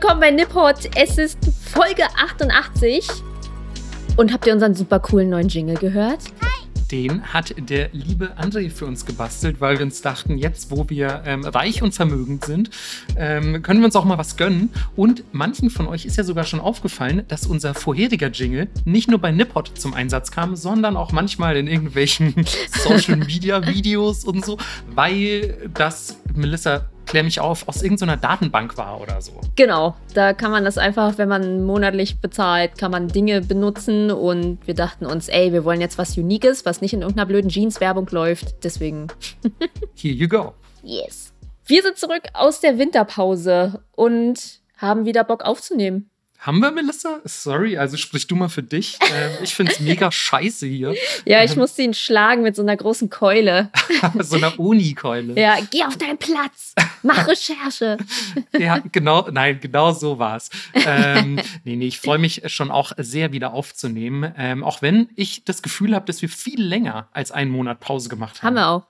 willkommen bei Nippot. Es ist Folge 88. Und habt ihr unseren super coolen neuen Jingle gehört? Den hat der liebe André für uns gebastelt, weil wir uns dachten, jetzt wo wir ähm, reich und vermögend sind, ähm, können wir uns auch mal was gönnen. Und manchen von euch ist ja sogar schon aufgefallen, dass unser vorheriger Jingle nicht nur bei Nippot zum Einsatz kam, sondern auch manchmal in irgendwelchen Social Media Videos und so, weil das Melissa klär mich auf, aus irgendeiner Datenbank war oder so. Genau, da kann man das einfach, wenn man monatlich bezahlt, kann man Dinge benutzen und wir dachten uns, ey, wir wollen jetzt was Uniques, was nicht in irgendeiner blöden Jeans-Werbung läuft, deswegen. Here you go. Yes. Wir sind zurück aus der Winterpause und haben wieder Bock aufzunehmen. Haben wir, Melissa? Sorry, also sprich du mal für dich. Ähm, ich finde es mega scheiße hier. Ja, ich ähm, musste ihn schlagen mit so einer großen Keule. so einer Uni-Keule. Ja, geh auf deinen Platz. Mach Recherche. ja, genau, nein, genau so war es. Ähm, nee, nee, ich freue mich schon auch sehr wieder aufzunehmen. Ähm, auch wenn ich das Gefühl habe, dass wir viel länger als einen Monat Pause gemacht haben. Haben wir auch.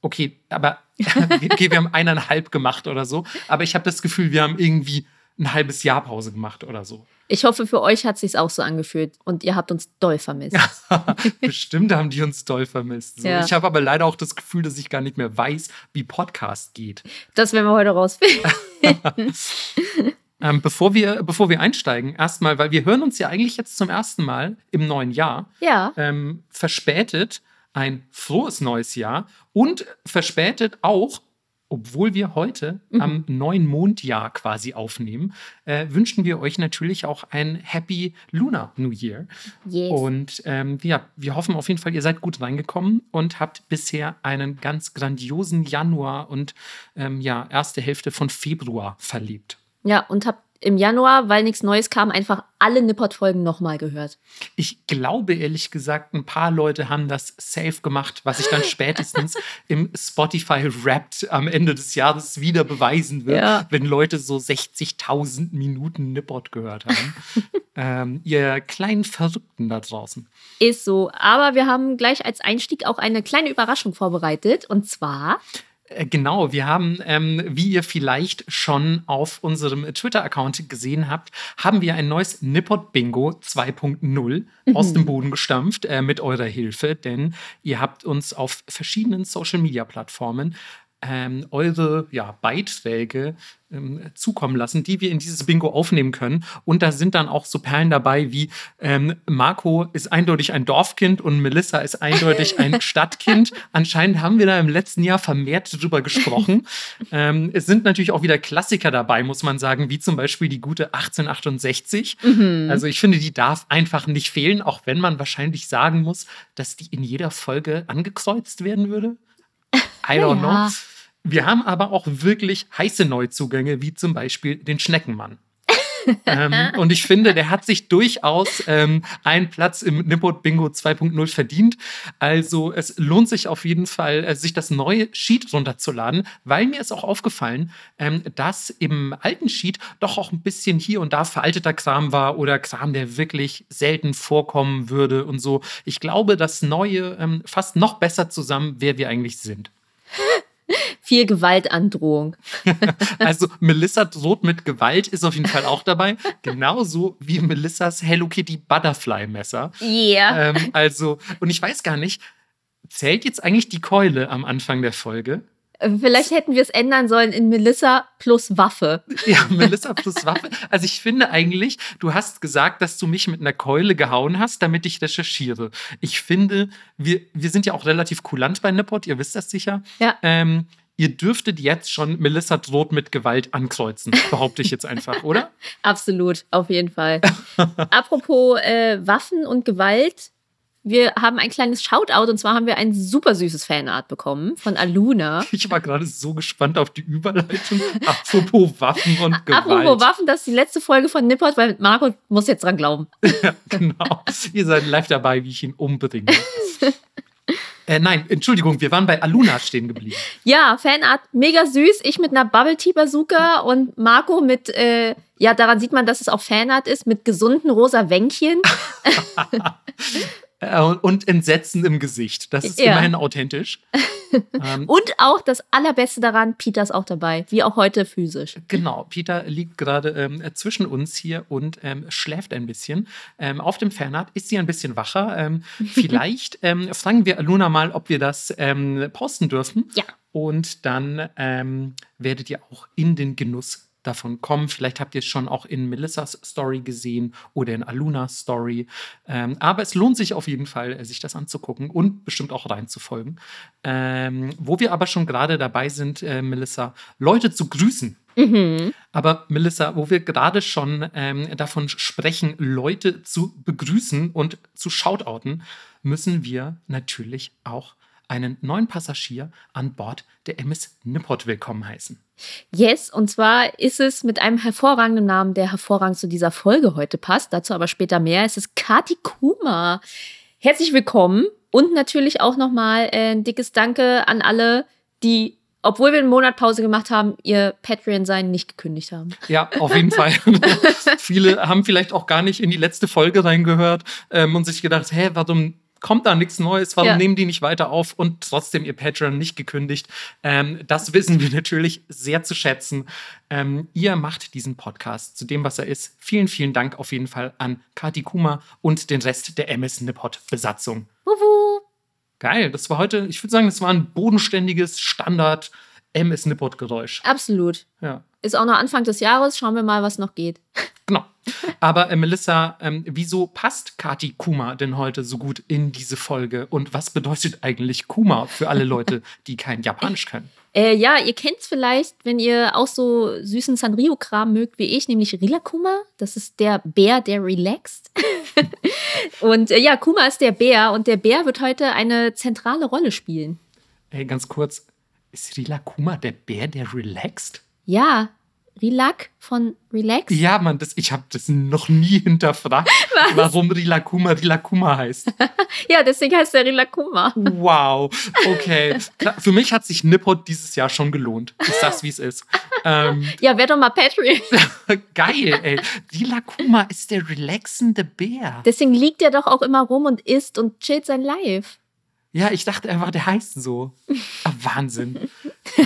Okay, aber okay, wir haben eineinhalb gemacht oder so. Aber ich habe das Gefühl, wir haben irgendwie ein halbes Jahr Pause gemacht oder so. Ich hoffe, für euch hat es sich auch so angefühlt und ihr habt uns doll vermisst. Bestimmt haben die uns doll vermisst. So. Ja. Ich habe aber leider auch das Gefühl, dass ich gar nicht mehr weiß, wie Podcast geht. Das werden wir heute rausfinden. ähm, bevor, wir, bevor wir einsteigen, erstmal, weil wir hören uns ja eigentlich jetzt zum ersten Mal im neuen Jahr. Ja. Ähm, verspätet ein frohes neues Jahr und verspätet auch obwohl wir heute mhm. am neuen Mondjahr quasi aufnehmen, äh, wünschen wir euch natürlich auch ein Happy Lunar New Year. Yes. Und ähm, ja, wir hoffen auf jeden Fall, ihr seid gut reingekommen und habt bisher einen ganz grandiosen Januar und ähm, ja, erste Hälfte von Februar verlebt. Ja, und habt im Januar, weil nichts Neues kam, einfach alle Nippot-Folgen nochmal gehört. Ich glaube ehrlich gesagt, ein paar Leute haben das safe gemacht, was ich dann spätestens im Spotify Wrapped am Ende des Jahres wieder beweisen wird, ja. wenn Leute so 60.000 Minuten Nippot gehört haben. ähm, ihr kleinen Verrückten da draußen. Ist so. Aber wir haben gleich als Einstieg auch eine kleine Überraschung vorbereitet. Und zwar genau, wir haben, ähm, wie ihr vielleicht schon auf unserem Twitter-Account gesehen habt, haben wir ein neues Nippot Bingo 2.0 mhm. aus dem Boden gestampft äh, mit eurer Hilfe, denn ihr habt uns auf verschiedenen Social-Media-Plattformen ähm, eure ja, Beiträge ähm, zukommen lassen, die wir in dieses Bingo aufnehmen können. Und da sind dann auch so Perlen dabei wie ähm, Marco ist eindeutig ein Dorfkind und Melissa ist eindeutig ein Stadtkind. Anscheinend haben wir da im letzten Jahr vermehrt drüber gesprochen. ähm, es sind natürlich auch wieder Klassiker dabei, muss man sagen, wie zum Beispiel die gute 1868. Mhm. Also ich finde, die darf einfach nicht fehlen, auch wenn man wahrscheinlich sagen muss, dass die in jeder Folge angekreuzt werden würde. I don't ja. know. Wir haben aber auch wirklich heiße Neuzugänge, wie zum Beispiel den Schneckenmann. ähm, und ich finde, der hat sich durchaus ähm, einen Platz im Nippot Bingo 2.0 verdient. Also es lohnt sich auf jeden Fall, äh, sich das neue Sheet runterzuladen, weil mir ist auch aufgefallen, ähm, dass im alten Sheet doch auch ein bisschen hier und da veralteter Kram war oder Kram, der wirklich selten vorkommen würde und so. Ich glaube, das Neue ähm, fasst noch besser zusammen, wer wir eigentlich sind. Viel Gewaltandrohung. also Melissa droht mit Gewalt ist auf jeden Fall auch dabei. Genauso wie Melissas Hello Kitty Butterfly Messer. Ja. Yeah. Ähm, also, und ich weiß gar nicht, zählt jetzt eigentlich die Keule am Anfang der Folge? Vielleicht hätten wir es ändern sollen in Melissa plus Waffe. Ja, Melissa plus Waffe. Also ich finde eigentlich, du hast gesagt, dass du mich mit einer Keule gehauen hast, damit ich recherchiere. Ich finde, wir, wir sind ja auch relativ kulant bei Nippot, ihr wisst das sicher. Ja. Ähm, ihr dürftet jetzt schon Melissa droht mit Gewalt ankreuzen, behaupte ich jetzt einfach, oder? Absolut, auf jeden Fall. Apropos äh, Waffen und Gewalt, wir haben ein kleines Shoutout und zwar haben wir ein super süßes Fanart bekommen von Aluna. Ich war gerade so gespannt auf die Überleitung. Apropos Waffen und Gewalt. Apropos Waffen, das ist die letzte Folge von Nippot, weil Marco muss jetzt dran glauben. ja, genau. Ihr seid live dabei, wie ich ihn umbringe. Äh, nein, Entschuldigung, wir waren bei Aluna stehen geblieben. Ja, Fanart, mega süß. Ich mit einer Bubble Tea Bazooka und Marco mit, äh, ja, daran sieht man, dass es auch Fanart ist, mit gesunden rosa Wänkchen. Äh, und Entsetzen im Gesicht. Das ist ja. immerhin authentisch. Ähm, Und auch das Allerbeste daran, Peter ist auch dabei, wie auch heute physisch. Genau, Peter liegt gerade ähm, zwischen uns hier und ähm, schläft ein bisschen. Ähm, auf dem Fernart ist sie ein bisschen wacher. Ähm, vielleicht ähm, fragen wir Luna mal, ob wir das posten dürfen. Ja. Und dann werdet ihr auch in den Genuss davon kommen. Vielleicht habt ihr es schon auch in Melissas Story gesehen oder in Alunas Story. Ähm, aber es lohnt sich auf jeden Fall, äh, sich das anzugucken und bestimmt auch reinzufolgen. Ähm, wo wir aber schon gerade dabei sind, äh, Melissa, Leute zu grüßen. Mhm. Aber Melissa, wo wir gerade schon ähm, davon sprechen, Leute zu begrüßen und zu shoutouten, müssen wir natürlich auch einen neuen Passagier an Bord der MS Nippot willkommen heißen. Yes, und zwar ist es mit einem hervorragenden Namen, der hervorragend zu dieser Folge heute passt. Dazu aber später mehr. Es ist Kati Kuma. Herzlich willkommen und natürlich auch nochmal äh, ein dickes Danke an alle, die, obwohl wir einen Monat Pause gemacht haben, ihr Patreon-Sein nicht gekündigt haben. Ja, auf jeden Fall. Viele haben vielleicht auch gar nicht in die letzte Folge reingehört ähm, und sich gedacht, hä, warum kommt da nichts Neues, warum Ja. nehmen die nicht weiter auf und trotzdem ihr Patreon nicht gekündigt. Ähm, das wissen wir natürlich sehr zu schätzen. Ähm, ihr macht diesen Podcast zu dem, was er ist. Vielen, vielen Dank auf jeden Fall an Kati Kuma und den Rest der MS Nippot Besatzung. Wuhu. Geil, das war heute, ich würde sagen, das war ein bodenständiges Standard MS Nippot Geräusch. Absolut. Ja. Ist auch noch Anfang des Jahres. Schauen wir mal, was noch geht. Genau. Aber äh, Melissa, ähm, wieso passt Kati Kuma denn heute so gut in diese Folge? Und was bedeutet eigentlich Kuma für alle Leute, die kein Japanisch können? Äh, ja, ihr kennt es vielleicht, wenn ihr auch so süßen Sanrio-Kram mögt wie ich, nämlich Rilakuma. Das ist der Bär, der relaxt. und äh, ja, Kuma ist der Bär und der Bär wird heute eine zentrale Rolle spielen. Ey, ganz kurz, ist Rila Kuma der Bär, der relaxt? Ja, Rilak von Relax. Ja, Mann, das, ich habe das noch nie hinterfragt, warum Rila Kuma Rila Kuma heißt. Ja, deswegen heißt er Rilakuma. Wow, okay. Für mich hat sich Nippot dieses Jahr schon gelohnt. Ich sag's, wie es ist. Ähm, Ja, wer doch mal Patreon. geil, ey. Rila Kuma ist der relaxende Bär. Deswegen liegt er doch auch immer rum und isst und chillt sein Life. Ja, ich dachte einfach, der heißt so. Ah, Wahnsinn.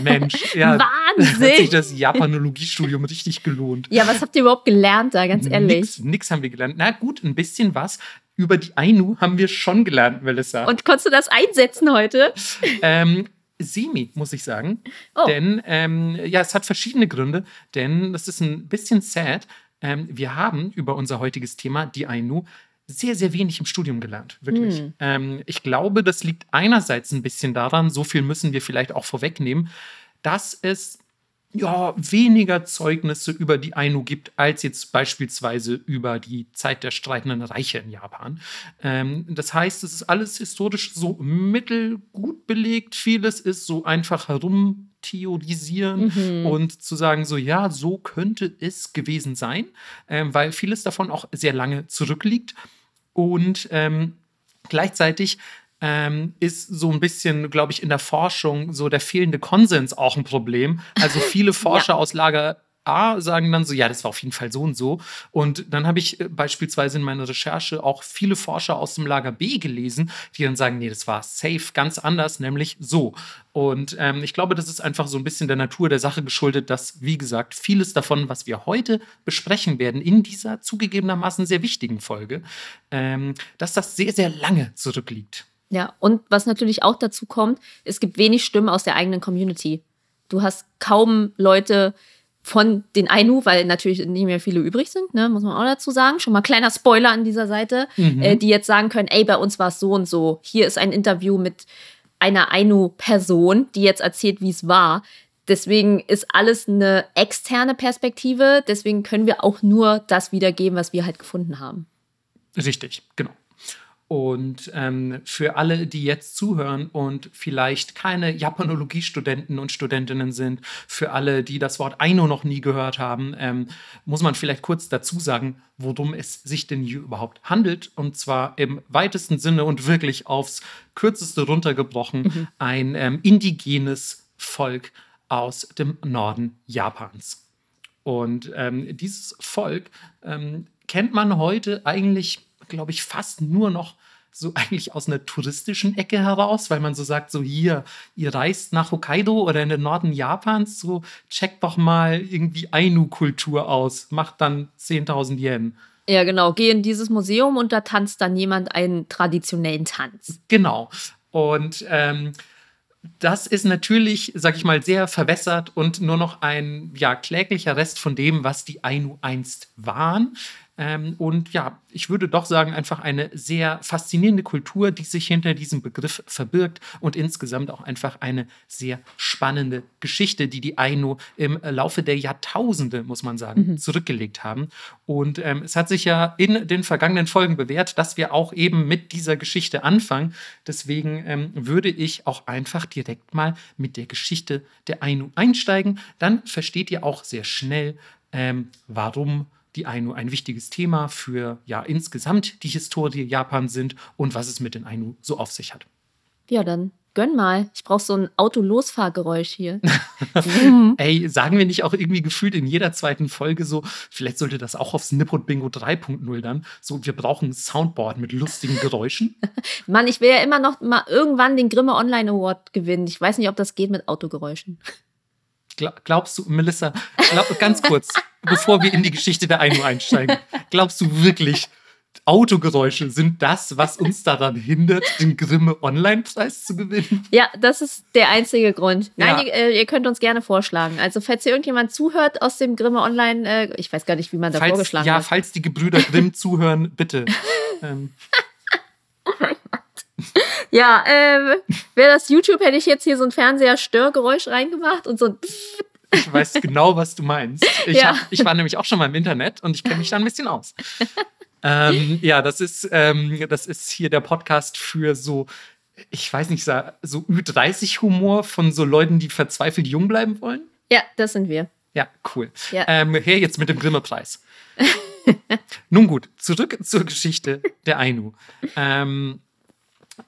Mensch, ja. Wahnsinn. Hat sich das Japanologiestudium richtig gelohnt. Ja, was habt ihr überhaupt gelernt da, ganz ehrlich? Nix, nix haben wir gelernt. Na gut, ein bisschen was. Über die Ainu haben wir schon gelernt, Melissa. Und konntest du das einsetzen heute? ähm, semi, muss ich sagen. Oh. Denn, ähm, ja, es hat verschiedene Gründe. Denn das ist ein bisschen sad. Ähm, wir haben über unser heutiges Thema, die Ainu, sehr, sehr wenig im Studium gelernt. Wirklich. Hm. Ähm, ich glaube, das liegt einerseits ein bisschen daran, so viel müssen wir vielleicht auch vorwegnehmen, dass es ja, weniger Zeugnisse über die Ainu gibt, als jetzt beispielsweise über die Zeit der streitenden Reiche in Japan. Ähm, das heißt, es ist alles historisch so mittelgut belegt. Vieles ist so einfach herumtheorisieren Mhm. und zu sagen, so ja, so könnte es gewesen sein, ähm, weil vieles davon auch sehr lange zurückliegt. Und ähm, gleichzeitig ähm, ist so ein bisschen, glaube ich, in der Forschung so der fehlende Konsens auch ein Problem. Also viele Forscher aus Lager A sagen dann so, ja, das war auf jeden Fall so und so. Und dann habe ich äh, beispielsweise in meiner Recherche auch viele Forscher aus dem Lager B gelesen, die dann sagen, nee, das war safe ganz anders, nämlich so. Und ähm, ich glaube, das ist einfach so ein bisschen der Natur der Sache geschuldet, dass, wie gesagt, vieles davon, was wir heute besprechen werden, in dieser zugegebenermaßen sehr wichtigen Folge, ähm, dass das sehr, sehr lange zurückliegt. Ja, und was natürlich auch dazu kommt, es gibt wenig Stimmen aus der eigenen Community. Du hast kaum Leute von den Ainu, weil natürlich nicht mehr viele übrig sind, ne, muss man auch dazu sagen. Schon mal kleiner Spoiler an dieser Seite, Mhm. äh, die jetzt sagen können, ey, bei uns war es so und so. Hier ist ein Interview mit einer Ainu-Person, die jetzt erzählt, wie es war. Deswegen ist alles eine externe Perspektive. Deswegen können wir auch nur das wiedergeben, was wir halt gefunden haben. Richtig, genau. Und ähm, für alle, die jetzt zuhören und vielleicht keine Japanologie-Studenten und Studentinnen sind, für alle, die das Wort Aino noch nie gehört haben, ähm, muss man vielleicht kurz dazu sagen, worum es sich denn hier überhaupt handelt. Und zwar im weitesten Sinne und wirklich aufs kürzeste runtergebrochen, ein ähm, indigenes Volk aus dem Norden Japans. Und ähm, dieses Volk ähm, kennt man heute eigentlich, glaube ich, fast nur noch so eigentlich aus einer touristischen Ecke heraus, weil man so sagt, so hier, ihr reist nach Hokkaido oder in den Norden Japans, so checkt doch mal irgendwie Ainu-Kultur aus, macht dann 10.000 Yen. Ja, genau. Geh in dieses Museum und da tanzt dann jemand einen traditionellen Tanz. Genau. Und ähm, das ist natürlich, sag ich mal, sehr verwässert und nur noch ein ja, kläglicher Rest von dem, was die Ainu einst waren. Ähm, und ja, ich würde doch sagen, einfach eine sehr faszinierende Kultur, die sich hinter diesem Begriff verbirgt und insgesamt auch einfach eine sehr spannende Geschichte, die die Ainu im Laufe der Jahrtausende, muss man sagen, mhm. zurückgelegt haben. Und ähm, es hat sich ja in den vergangenen Folgen bewährt, dass wir auch eben mit dieser Geschichte anfangen. Deswegen ähm, würde ich auch einfach direkt mal mit der Geschichte der Ainu einsteigen. Dann versteht ihr auch sehr schnell, ähm, warum die Ainu ein wichtiges Thema für ja insgesamt die Historie Japans sind und was es mit den Ainu so auf sich hat. Ja, dann gönn mal. Ich brauche so ein Autolosfahrgeräusch hier. Ey, sagen wir nicht auch irgendwie gefühlt in jeder zweiten Folge so, vielleicht sollte das auch aufs Nippot Bingo 3.0 dann, so wir brauchen ein Soundboard mit lustigen Geräuschen. Mann, ich will ja immer noch mal irgendwann den Grimme Online Award gewinnen. Ich weiß nicht, ob das geht mit Autogeräuschen. Glaubst du, Melissa, glaub, ganz kurz, bevor wir in die Geschichte der Ainu einsteigen, glaubst du wirklich, Autogeräusche sind das, was uns daran hindert, den Grimme Online-Preis zu gewinnen? Ja, das ist der einzige Grund. Nein, ja. ihr, äh, ihr, könnt uns gerne vorschlagen. Also, falls hier irgendjemand zuhört aus dem Grimme Online, äh, ich weiß gar nicht, wie man da falls, vorgeschlagen ja, hat. Ja, falls die Gebrüder Grimm zuhören, bitte. ähm. Ja, äh, wäre das YouTube, hätte ich jetzt hier so ein Fernseher-Störgeräusch reingemacht und so ein Ich weiß genau, was du meinst. Ich, ja. hab, ich war nämlich auch schon mal im Internet und ich kenne mich da ein bisschen aus. ähm, ja, das ist, ähm, das ist hier der Podcast für so, ich weiß nicht, so Ü30-Humor von so Leuten, die verzweifelt jung bleiben wollen. Ja, das sind wir. Ja, cool. Ja. Ähm, her jetzt mit dem Grimme-Preis. Nun gut, zurück zur Geschichte der Ainu. Ähm,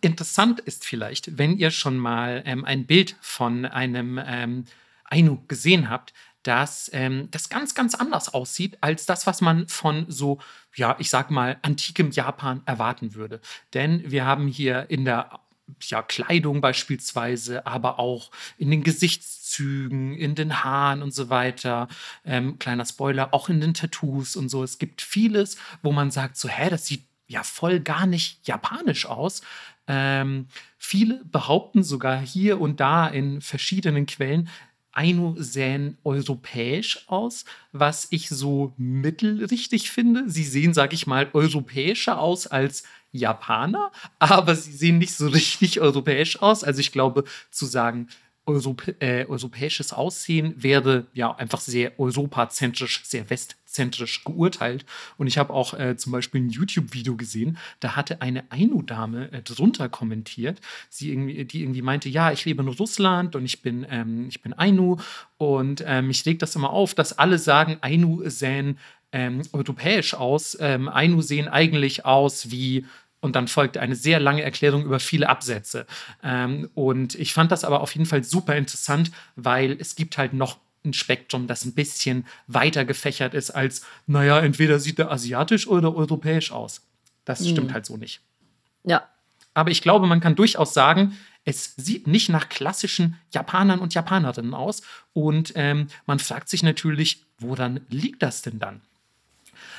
Interessant ist vielleicht, wenn ihr schon mal ähm, ein Bild von einem ähm, Ainu gesehen habt, dass ähm, das ganz, ganz anders aussieht als das, was man von so, ja, ich sag mal, antikem Japan erwarten würde. Denn wir haben hier in der ja, Kleidung beispielsweise, aber auch in den Gesichtszügen, in den Haaren und so weiter. Ähm, kleiner Spoiler, auch in den Tattoos und so. Es gibt vieles, wo man sagt, so, hä, das sieht ja voll gar nicht japanisch aus. Ähm, viele behaupten sogar hier und da in verschiedenen Quellen, Ainu sähen europäisch aus, was ich so mittelrichtig finde. Sie sehen, sag ich mal, europäischer aus als Japaner, aber sie sehen nicht so richtig europäisch aus. Also ich glaube, zu sagen, Europä äh, europäisches Aussehen wäre ja einfach sehr europazentrisch, sehr westzentrisch geurteilt. Und ich habe auch äh, zum Beispiel ein YouTube-Video gesehen, da hatte eine Ainu-Dame äh, drunter kommentiert, sie irgendwie, die irgendwie meinte, ja, ich lebe in Russland und ich bin, ähm, ich bin Ainu und ähm, mich regt das immer auf, dass alle sagen, Ainu sähen ähm, europäisch aus. Ähm, Ainu sehen eigentlich aus wie und dann folgte eine sehr lange Erklärung über viele Absätze. Ähm, und ich fand das aber auf jeden Fall super interessant, weil es gibt halt noch ein Spektrum, das ein bisschen weiter gefächert ist als, naja, entweder sieht er asiatisch oder europäisch aus. Das mhm. stimmt halt so nicht. Ja. Aber ich glaube, man kann durchaus sagen, es sieht nicht nach klassischen Japanern und Japanerinnen aus. Und ähm, man fragt sich natürlich, woran liegt das denn dann?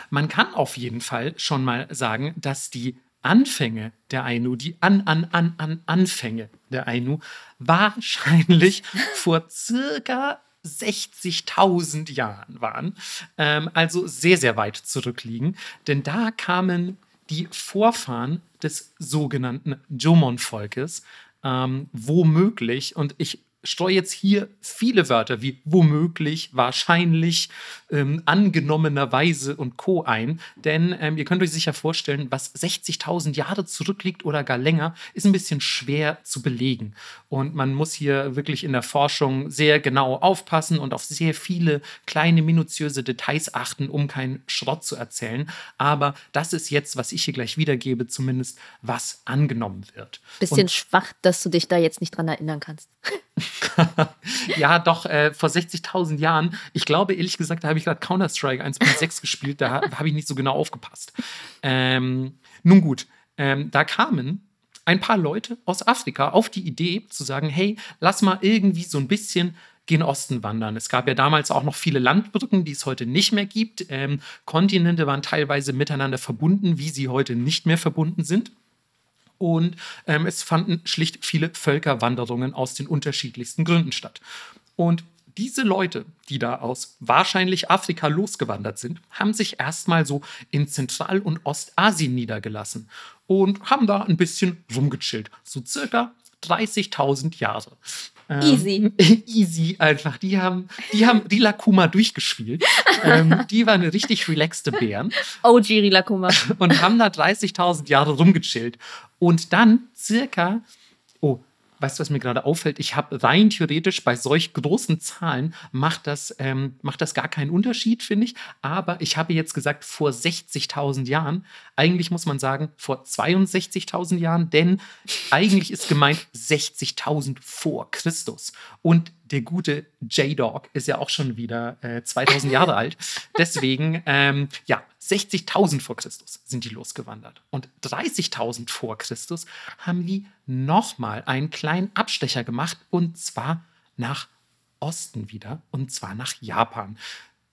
Man kann auf jeden Fall schon mal sagen, dass die Anfänge der Ainu, die an, an, an, an Anfänge der Ainu, wahrscheinlich vor circa 60.000 Jahren waren, ähm, also sehr, sehr weit zurückliegen. Denn da kamen die Vorfahren des sogenannten Jomon-Volkes ähm, womöglich, und ich streue jetzt hier viele Wörter wie womöglich, wahrscheinlich, ähm, angenommenerweise und Co. ein. Denn ähm, ihr könnt euch sicher vorstellen, was 60.000 Jahre zurückliegt oder gar länger, ist ein bisschen schwer zu belegen. Und man muss hier wirklich in der Forschung sehr genau aufpassen und auf sehr viele kleine, minutiöse Details achten, um keinen Schrott zu erzählen. Aber das ist jetzt, was ich hier gleich wiedergebe, zumindest was angenommen wird. Bisschen und schwach, dass du dich da jetzt nicht dran erinnern kannst. ja, doch, äh, vor 60.000 Jahren. Ich glaube, ehrlich gesagt, da habe ich gerade Counter-Strike 1.6 gespielt. Da habe ich nicht so genau aufgepasst. Ähm, nun gut, ähm, da kamen ein paar Leute aus Afrika auf die Idee zu sagen, hey, lass mal irgendwie so ein bisschen gen Osten wandern. Es gab ja damals auch noch viele Landbrücken, die es heute nicht mehr gibt. Ähm, Kontinente waren teilweise miteinander verbunden, wie sie heute nicht mehr verbunden sind. Und ähm, es fanden schlicht viele Völkerwanderungen aus den unterschiedlichsten Gründen statt. Und diese Leute, die da aus wahrscheinlich Afrika losgewandert sind, haben sich erstmal so in Zentral- und Ostasien niedergelassen und haben da ein bisschen rumgechillt. So circa 30.000 Jahre. Ähm, easy. easy einfach. Die haben, die haben Rilakuma durchgespielt. ähm, die waren richtig relaxte Bären. OG Rilakuma. Und haben da 30.000 Jahre rumgechillt. Und dann circa, oh, weißt du, was mir gerade auffällt? Ich habe rein theoretisch bei solch großen Zahlen macht das, ähm, macht das gar keinen Unterschied, finde ich. Aber ich habe jetzt gesagt, vor 60.000 Jahren. Eigentlich muss man sagen, vor 62.000 Jahren, denn eigentlich ist gemeint 60.000 vor Christus. Und der gute J-Dog ist ja auch schon wieder äh, 2000 Jahre alt. Deswegen, ähm, ja, 60.000 vor Christus sind die losgewandert. Und 30.000 vor Christus haben die nochmal einen kleinen Abstecher gemacht und zwar nach Osten wieder und zwar nach Japan.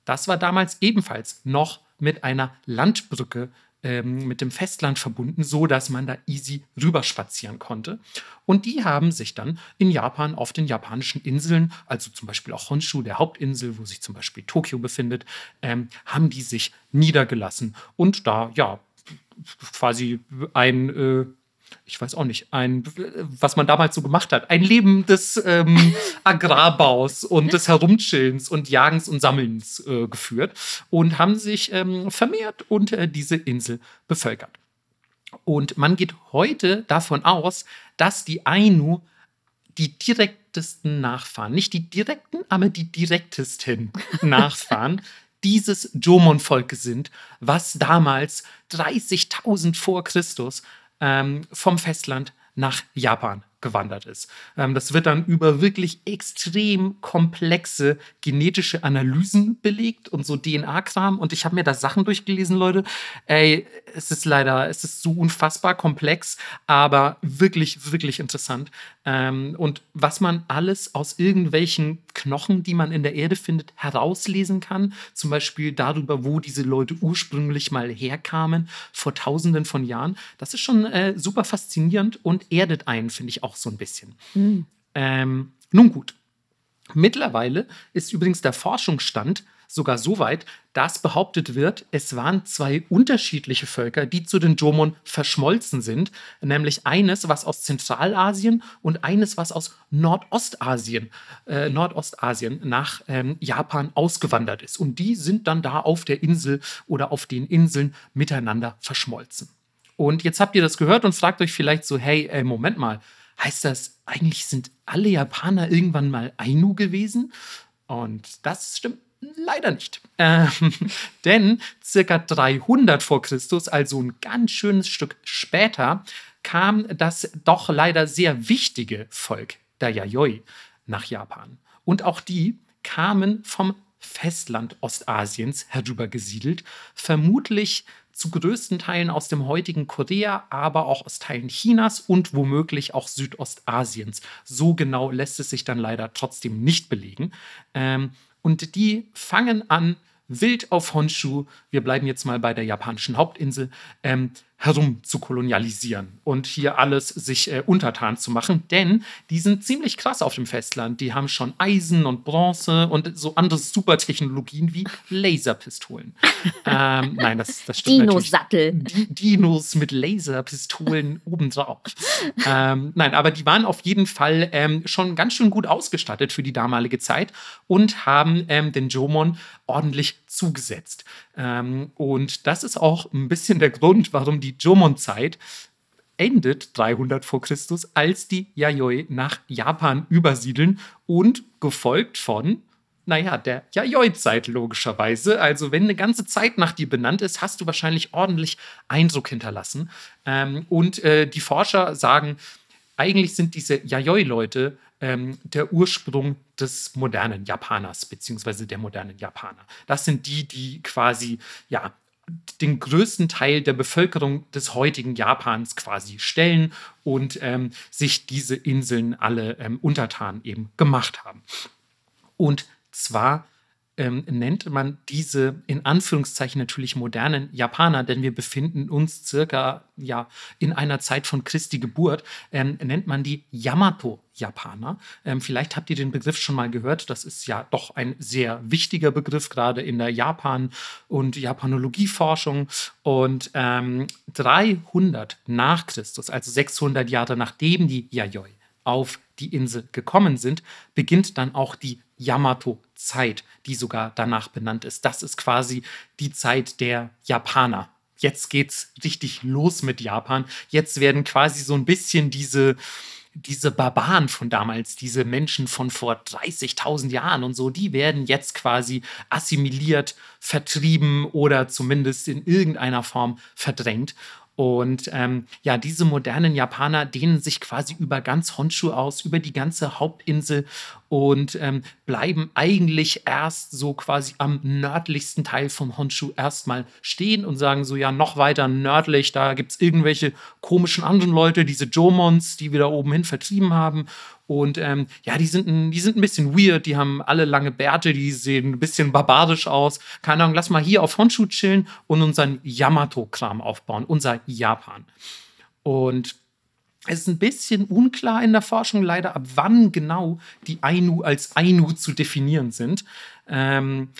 Das war damals ebenfalls noch mit einer Landbrücke ähm, mit dem Festland verbunden, so dass man da easy rüberspazieren konnte. Und die haben sich dann in Japan auf den japanischen Inseln, also zum Beispiel auch Honshu, der Hauptinsel, wo sich zum Beispiel Tokio befindet, ähm, haben die sich niedergelassen und da ja quasi ein äh, ich weiß auch nicht, ein, was man damals so gemacht hat, ein Leben des ähm, Agrarbaus und des Herumchillens und Jagens und Sammelns äh, geführt und haben sich ähm, vermehrt und äh, diese Insel bevölkert. Und man geht heute davon aus, dass die Ainu die direktesten Nachfahren, nicht die direkten, aber die direktesten Nachfahren dieses Jomon-Volkes sind, was damals 30.000 vor Christus ähm, vom Festland nach Japan gewandert ist. Ähm, das wird dann über wirklich extrem komplexe genetische Analysen belegt und so DNA-Kram. Und ich habe mir da Sachen durchgelesen, Leute. Ey, es ist leider, es ist so unfassbar komplex, aber wirklich, wirklich interessant. Ähm, und was man alles aus irgendwelchen Knochen, die man in der Erde findet, herauslesen kann, zum Beispiel darüber, wo diese Leute ursprünglich mal herkamen, vor tausenden von Jahren, das ist schon äh, super faszinierend und erdet einen, finde ich auch so ein bisschen. Mhm. Ähm, nun gut. Mittlerweile ist übrigens der Forschungsstand sogar so weit, dass behauptet wird, es waren zwei unterschiedliche Völker, die zu den Jomon verschmolzen sind, nämlich eines, was aus Zentralasien und eines, was aus Nordostasien, äh, Nordostasien nach ähm, Japan ausgewandert ist. Und die sind dann da auf der Insel oder auf den Inseln miteinander verschmolzen. Und jetzt habt ihr das gehört und fragt euch vielleicht so, hey, ey, Moment mal, heißt das, eigentlich sind alle Japaner irgendwann mal Ainu gewesen? Und das stimmt leider nicht. Ähm, denn circa 300 vor Christus, also ein ganz schönes Stück später, kam das doch leider sehr wichtige Volk der Yayoi nach Japan. Und auch die kamen vom Festland Ostasiens herübergesiedelt, vermutlich zu größten Teilen aus dem heutigen Korea, aber auch aus Teilen Chinas und womöglich auch Südostasiens. So genau lässt es sich dann leider trotzdem nicht belegen. Ähm, und die fangen an, wild auf Honshu, wir bleiben jetzt mal bei der japanischen Hauptinsel, ähm, herum zu kolonialisieren und hier alles sich äh, untertan zu machen, denn die sind ziemlich krass auf dem Festland. Die haben schon Eisen und Bronze und so andere Supertechnologien wie Laserpistolen. ähm, nein, das, das stimmt Dino-Sattel. Dinos mit Laserpistolen obendrauf. Ähm, nein, aber die waren auf jeden Fall ähm, schon ganz schön gut ausgestattet für die damalige Zeit und haben ähm, den Jomon ordentlich zugesetzt. Ähm, und das ist auch ein bisschen der Grund, warum die Jomon-Zeit endet 300 vor Christus, als die Yayoi nach Japan übersiedeln und gefolgt von naja, der Yayoi-Zeit logischerweise. Also, wenn eine ganze Zeit nach dir benannt ist, hast du wahrscheinlich ordentlich Eindruck hinterlassen. Ähm, und äh, die Forscher sagen, eigentlich sind diese Yayoi-Leute ähm, der Ursprung des modernen Japaners, beziehungsweise der modernen Japaner. Das sind die, die quasi, ja, den größten Teil der Bevölkerung des heutigen Japans quasi stellen und ähm, sich diese Inseln alle ähm, untertan eben gemacht haben. Und zwar ähm, nennt man diese in Anführungszeichen natürlich modernen Japaner, denn wir befinden uns circa ja in einer Zeit von Christi Geburt, ähm, nennt man die Yamato-Japaner. Ähm, vielleicht habt ihr den Begriff schon mal gehört. Das ist ja doch ein sehr wichtiger Begriff, gerade in der Japan- und Japanologieforschung. Und 300 ähm, nach Christus, also 600 Jahre nachdem die Yayoi auf die Insel gekommen sind, beginnt dann auch die Yamato-Zeit, die sogar danach benannt ist. Das ist quasi die Zeit der Japaner. Jetzt geht's richtig los mit Japan. Jetzt werden quasi so ein bisschen diese, diese Barbaren von damals, diese Menschen von vor 30.000 Jahren und so, die werden jetzt quasi assimiliert, vertrieben oder zumindest in irgendeiner Form verdrängt. Und ähm, ja, diese modernen Japaner dehnen sich quasi über ganz Honshu aus, über die ganze Hauptinsel und ähm, bleiben eigentlich erst so quasi am nördlichsten Teil vom Honshu erstmal stehen und sagen so, ja, noch weiter nördlich, da gibt es irgendwelche komischen anderen Leute, diese Jomons, die wir da oben hin vertrieben haben. Und ähm, ja, die sind, ein, die sind ein bisschen weird, die haben alle lange Bärte, die sehen ein bisschen barbarisch aus. Keine Ahnung, lass mal hier auf Honshu chillen und unseren Yamato-Kram aufbauen, unser Japan. Und es ist ein bisschen unklar in der Forschung leider, ab wann genau die Ainu als Ainu zu definieren sind. Ähm,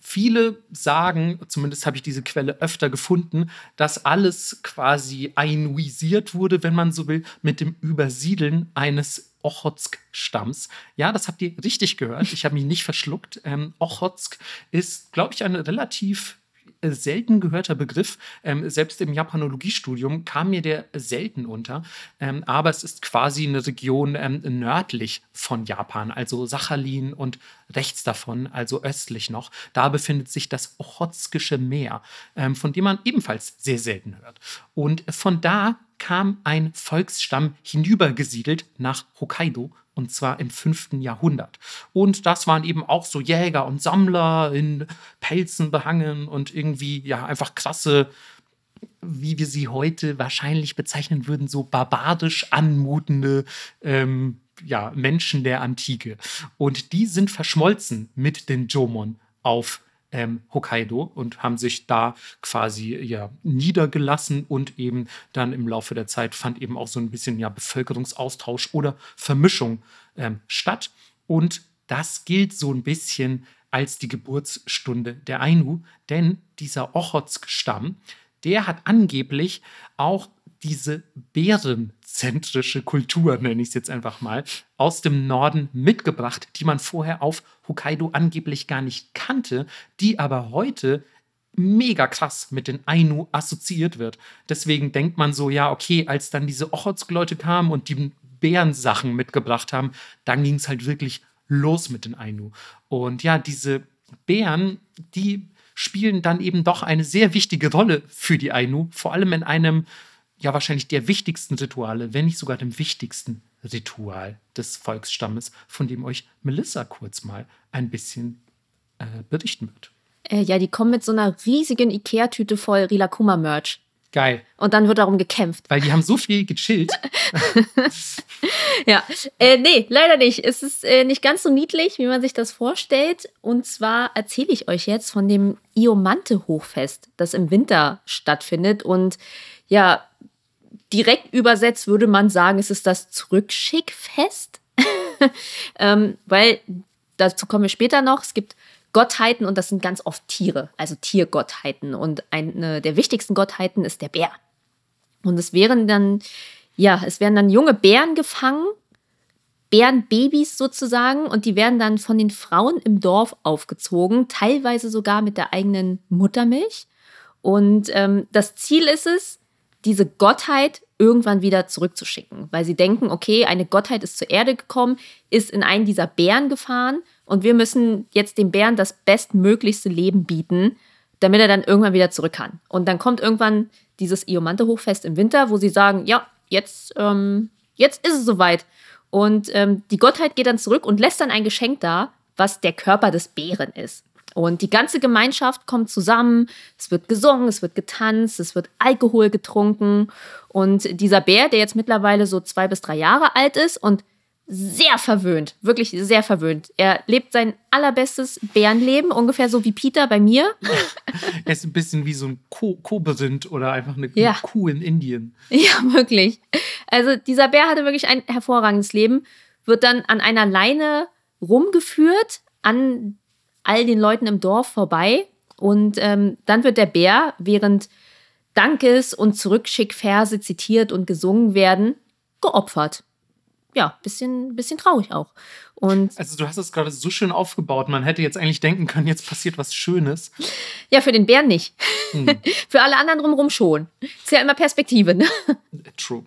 viele sagen, zumindest habe ich diese Quelle öfter gefunden, dass alles quasi ainuisiert wurde, wenn man so will, mit dem Übersiedeln eines Ochotsk-Stamms. Ja, das habt ihr richtig gehört. Ich habe mich nicht verschluckt. Ähm, Ochotsk ist, glaube ich, eine relativ äh, selten gehörter Begriff. Ähm, selbst im Japanologiestudium kam mir der selten unter. Ähm, aber es ist quasi eine Region ähm, nördlich von Japan, also Sachalin und rechts davon, also östlich noch. Da befindet sich das Ochotskische Meer, ähm, von dem man ebenfalls sehr selten hört. Und von da kam ein Volksstamm hinübergesiedelt nach Hokkaido und zwar im 5. Jahrhundert. Und das waren eben auch so Jäger und Sammler in Pelzen behangen und irgendwie ja einfach krasse, wie wir sie heute wahrscheinlich bezeichnen würden, so barbarisch anmutende ähm, ja, Menschen der Antike. Und die sind verschmolzen mit den Jomon auf ähm, Hokkaido und haben sich da quasi ja niedergelassen und eben dann im Laufe der Zeit fand eben auch so ein bisschen ja Bevölkerungsaustausch oder Vermischung ähm, statt. Und das gilt so ein bisschen als die Geburtsstunde der Ainu, denn dieser Ochotsk-Stamm, der hat angeblich auch diese bärenzentrische Kultur, nenne ich es jetzt einfach mal, aus dem Norden mitgebracht, die man vorher auf Hokkaido angeblich gar nicht kannte, die aber heute mega krass mit den Ainu assoziiert wird. Deswegen denkt man so, ja, okay, als dann diese Ochotsk-Leute kamen und die Bärensachen mitgebracht haben, dann ging es halt wirklich los mit den Ainu. Und ja, diese Bären, die spielen dann eben doch eine sehr wichtige Rolle für die Ainu, vor allem in einem ja wahrscheinlich der wichtigsten Rituale, wenn nicht sogar dem wichtigsten Ritual des Volksstammes, von dem euch Melissa kurz mal ein bisschen äh, berichten wird. Äh, ja, die kommen mit so einer riesigen Ikea-Tüte voll Rilakuma-Merch. Geil. Und dann wird darum gekämpft. Weil die haben so viel gechillt. ja, äh, nee, leider nicht. Es ist äh, nicht ganz so niedlich, wie man sich das vorstellt. Und zwar erzähle ich euch jetzt von dem Iomante-Hochfest, das im Winter stattfindet. Und ja, direkt übersetzt würde man sagen, es ist das Zurückschickfest. ähm, weil, dazu kommen wir später noch, es gibt Gottheiten und das sind ganz oft Tiere, also Tiergottheiten. Und eine der wichtigsten Gottheiten ist der Bär. Und es wären dann, ja, es werden dann junge Bären gefangen, Bärenbabys sozusagen, und die werden dann von den Frauen im Dorf aufgezogen, teilweise sogar mit der eigenen Muttermilch. Und ähm, das Ziel ist es, diese Gottheit irgendwann wieder zurückzuschicken, weil sie denken, okay, eine Gottheit ist zur Erde gekommen, ist in einen dieser Bären gefahren und wir müssen jetzt dem Bären das bestmöglichste Leben bieten, damit er dann irgendwann wieder zurück kann. Und dann kommt irgendwann dieses Iomante-Hochfest im Winter, wo sie sagen, ja, jetzt, ähm, jetzt ist es soweit. Und ähm, die Gottheit geht dann zurück und lässt dann ein Geschenk da, was der Körper des Bären ist. Und die ganze Gemeinschaft kommt zusammen, es wird gesungen, es wird getanzt, es wird Alkohol getrunken. Und dieser Bär, der jetzt mittlerweile so zwei bis drei Jahre alt ist und sehr verwöhnt, wirklich sehr verwöhnt. Er lebt sein allerbestes Bärenleben, ungefähr so wie Peter bei mir. er ist ein bisschen wie so ein Kobold oder einfach eine ja. Kuh in Indien. Ja, wirklich. Also dieser Bär hatte wirklich ein hervorragendes Leben, wird dann an einer Leine rumgeführt, an all den Leuten im Dorf vorbei. Und ähm, dann wird der Bär, während Dankes- und Zurückschickverse zitiert und gesungen werden, geopfert ja, bisschen, bisschen traurig auch. Und also du hast es gerade so schön aufgebaut. Man hätte jetzt eigentlich denken können, jetzt passiert was Schönes. Ja, für den Bären nicht. Hm. für alle anderen drumherum schon. Ist ja immer Perspektive, ne? True.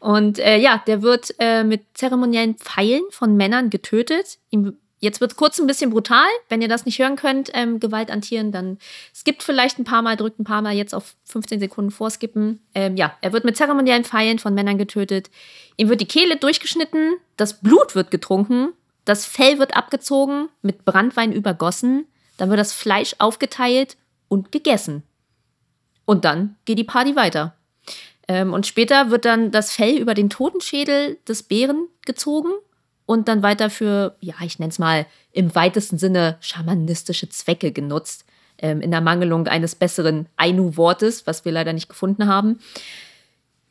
Und äh, ja, der wird äh, mit zeremoniellen Pfeilen von Männern getötet. Ihm Jetzt wird es kurz ein bisschen brutal. Wenn ihr das nicht hören könnt, ähm, Gewalt an Tieren, dann skippt vielleicht ein paar Mal, drückt ein paar Mal jetzt auf 15 Sekunden vorskippen. Ähm, ja, er wird mit zeremoniellen Pfeilen von Männern getötet. Ihm wird die Kehle durchgeschnitten, das Blut wird getrunken, das Fell wird abgezogen, mit Brandwein übergossen, dann wird das Fleisch aufgeteilt und gegessen. Und dann geht die Party weiter. Ähm, und später wird dann das Fell über den Totenschädel des Bären gezogen und dann weiter für, ja, ich nenne es mal im weitesten Sinne schamanistische Zwecke genutzt. Ähm, in der Mangelung eines besseren Ainu-Wortes, was wir leider nicht gefunden haben.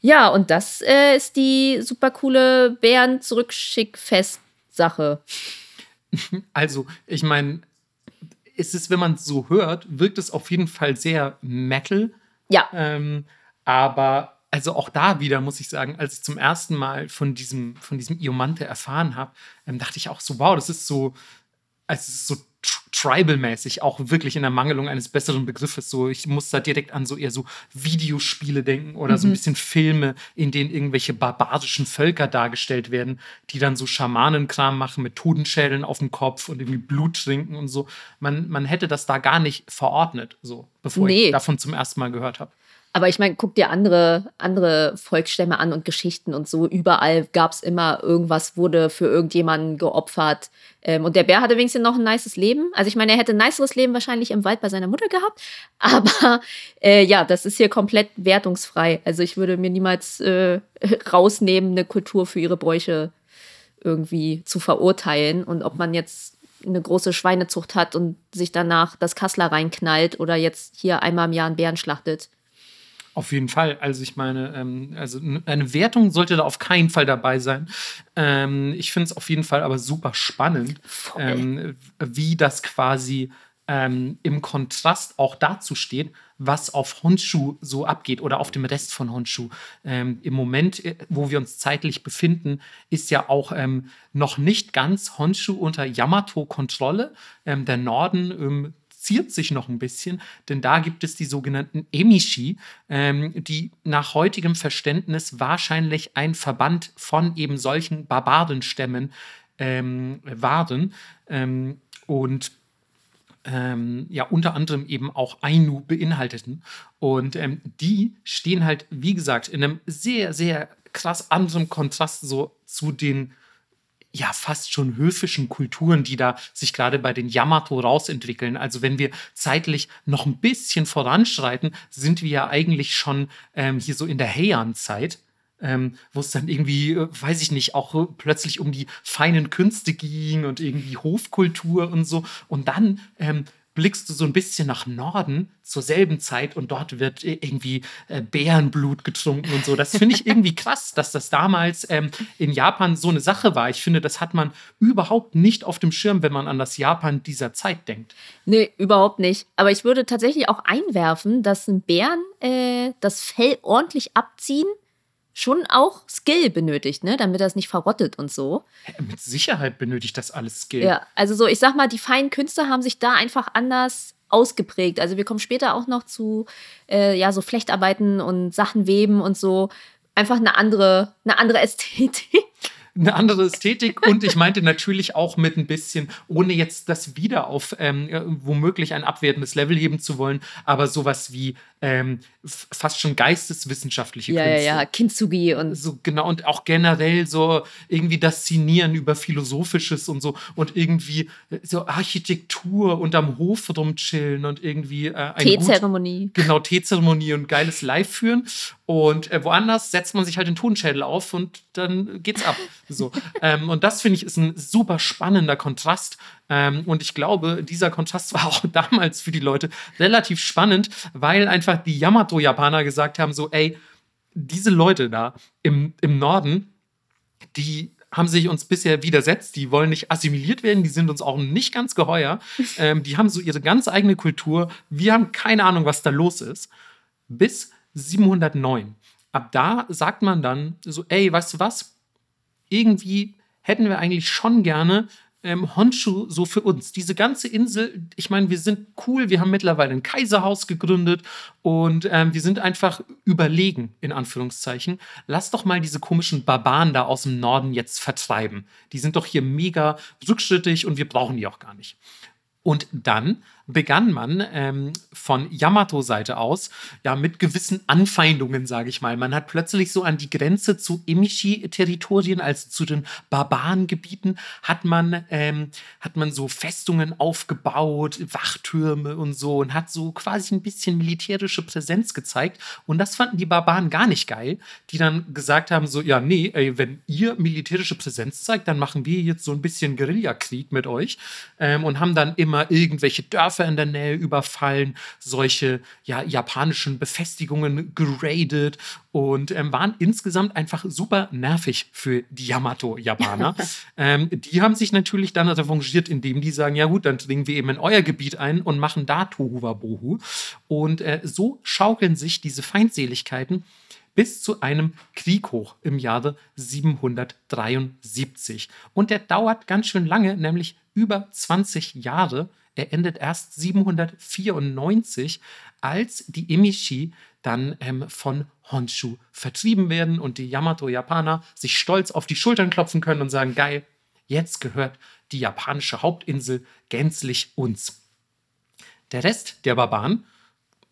Ja, und das äh, ist die super coole Bären-Zurückschick-Fest-Sache. Also, ich meine, ist es, wenn man es so hört, wirkt es auf jeden Fall sehr Metal. Ja. Ähm, aber also auch da wieder muss ich sagen, als ich zum ersten Mal von diesem, von diesem Iomante erfahren habe, ähm, dachte ich auch so, wow, das ist so, also es ist so tribal-mäßig, auch wirklich in der Mangelung eines besseren Begriffes. So, ich muss da direkt an so eher so Videospiele denken oder mhm. so ein mhm. bisschen Filme, in denen irgendwelche barbarischen Völker dargestellt werden, die dann so Schamanenkram machen mit Totenschädeln auf dem Kopf und irgendwie Blut trinken und so. Man, man hätte das da gar nicht verordnet, so, bevor nee. ich davon zum ersten Mal gehört habe. Aber ich meine, guck dir andere, andere Volksstämme an und Geschichten und so. Überall gab es immer irgendwas, wurde für irgendjemanden geopfert. Ähm, und der Bär hatte wenigstens noch ein nices Leben. Also ich meine, er hätte ein niceres Leben wahrscheinlich im Wald bei seiner Mutter gehabt. Aber äh, ja, das ist hier komplett wertungsfrei. Also ich würde mir niemals äh, rausnehmen, eine Kultur für ihre Bräuche irgendwie zu verurteilen. Und ob man jetzt eine große Schweinezucht hat und sich danach das Kassler reinknallt oder jetzt hier einmal im Jahr einen Bären schlachtet auf jeden Fall. Also ich meine, ähm, also eine Wertung sollte da auf keinen Fall dabei sein. Ähm, ich finde es auf jeden Fall aber super spannend, ähm, wie das quasi ähm, im Kontrast auch dazu steht, was auf Honshu so abgeht oder auf dem Rest von Honshu. Ähm, Im Moment, äh, wo wir uns zeitlich befinden, ist ja auch ähm, noch nicht ganz Honshu unter Yamato-Kontrolle. der Norden reduziert sich noch ein bisschen, denn da gibt es die sogenannten Emishi, ähm, die nach heutigem Verständnis wahrscheinlich ein Verband von eben solchen Barbarenstämmen ähm, waren. Ähm, und ähm, ja unter anderem eben auch Ainu beinhalteten. Und ähm, die stehen halt, wie gesagt, in einem sehr, sehr krass anderen Kontrast so zu den ja fast schon höfischen Kulturen, die da sich gerade bei den Yamato rausentwickeln. Also wenn wir zeitlich noch ein bisschen voranschreiten, sind wir ja eigentlich schon ähm, hier so in der Heian-Zeit. Ähm, wo es dann irgendwie, äh, weiß ich nicht, auch plötzlich um die feinen Künste ging und irgendwie Hofkultur und so. Und dann ähm, blickst du so ein bisschen nach Norden zur selben Zeit und dort wird irgendwie äh, Bärenblut getrunken und so. Das finde ich irgendwie krass, dass das damals ähm, in Japan so eine Sache war. Ich finde, das hat man überhaupt nicht auf dem Schirm, wenn man an das Japan dieser Zeit denkt. Nee, überhaupt nicht. Aber ich würde tatsächlich auch einwerfen, dass ein Bären äh, das Fell ordentlich abziehen schon auch Skill benötigt, ne, damit das nicht verrottet und so. Mit Sicherheit benötigt das alles Skill. Ja, also so, ich sag mal, die feinen Künste haben sich da einfach anders ausgeprägt. Also wir kommen später auch noch zu äh, ja so Flechtarbeiten und Sachen weben und so. Einfach eine andere, eine andere Ästhetik. Eine andere Ästhetik und ich meinte natürlich auch mit ein bisschen, ohne jetzt das wieder auf ähm, womöglich ein abwertendes Level heben zu wollen, aber sowas wie ähm, fast schon geisteswissenschaftliche ja, Künste. Ja, ja, Kintsugi und so genau und auch generell so irgendwie das Szenieren über philosophisches und so und irgendwie äh, so Architektur und am Hof rumchillen und irgendwie äh, Teezeremonie. Genau, Teezeremonie und geiles Live führen und äh, woanders setzt man sich halt den Tonschädel auf und dann geht's ab. So. ähm, und das finde ich ist ein super spannender Kontrast. Ähm, und ich glaube, dieser Kontrast war auch damals für die Leute relativ spannend, weil einfach die Yamato-Japaner gesagt haben: so, ey, diese Leute da im, im Norden, die haben sich uns bisher widersetzt, die wollen nicht assimiliert werden, die sind uns auch nicht ganz geheuer. Ähm, die haben so ihre ganz eigene Kultur. Wir haben keine Ahnung, was da los ist. Bis 709. Ab da sagt man dann so, ey, weißt du was? Irgendwie hätten wir eigentlich schon gerne ähm, Honshu so für uns. Diese ganze Insel, ich meine, wir sind cool, wir haben mittlerweile ein Kaiserhaus gegründet und ähm, wir sind einfach überlegen, in Anführungszeichen. Lass doch mal diese komischen Barbaren da aus dem Norden jetzt vertreiben. Die sind doch hier mega rückschrittig und wir brauchen die auch gar nicht. Und dann begann man ähm, von Yamato-Seite aus ja mit gewissen Anfeindungen, sage ich mal. Man hat plötzlich so an die Grenze zu Emishi-Territorien, also zu den Barbarengebieten, hat man, ähm, hat man so Festungen aufgebaut, Wachtürme und so und hat so quasi ein bisschen militärische Präsenz gezeigt. Und das fanden die Barbaren gar nicht geil, die dann gesagt haben: so, ja, nee, ey, wenn ihr militärische Präsenz zeigt, dann machen wir jetzt so ein bisschen Guerillakrieg mit euch ähm, und haben dann immer irgendwelche Dörfer Dörfer in der Nähe überfallen, solche ja, japanischen Befestigungen geradet und ähm, waren insgesamt einfach super nervig für die Yamato-Japaner. ähm, die haben sich natürlich dann revanchiert, indem die sagen, ja gut, dann dringen wir eben in euer Gebiet ein und machen da Tohuwabohu. Und äh, so schaukeln sich diese Feindseligkeiten bis zu einem Krieg hoch im Jahre 773. Und der dauert ganz schön lange, nämlich über 20 Jahre. Er endet erst 794, als die Emishi dann ähm, von Honshu vertrieben werden und die Yamato-Japaner sich stolz auf die Schultern klopfen können und sagen, geil, jetzt gehört die japanische Hauptinsel gänzlich uns. Der Rest der Barbaren,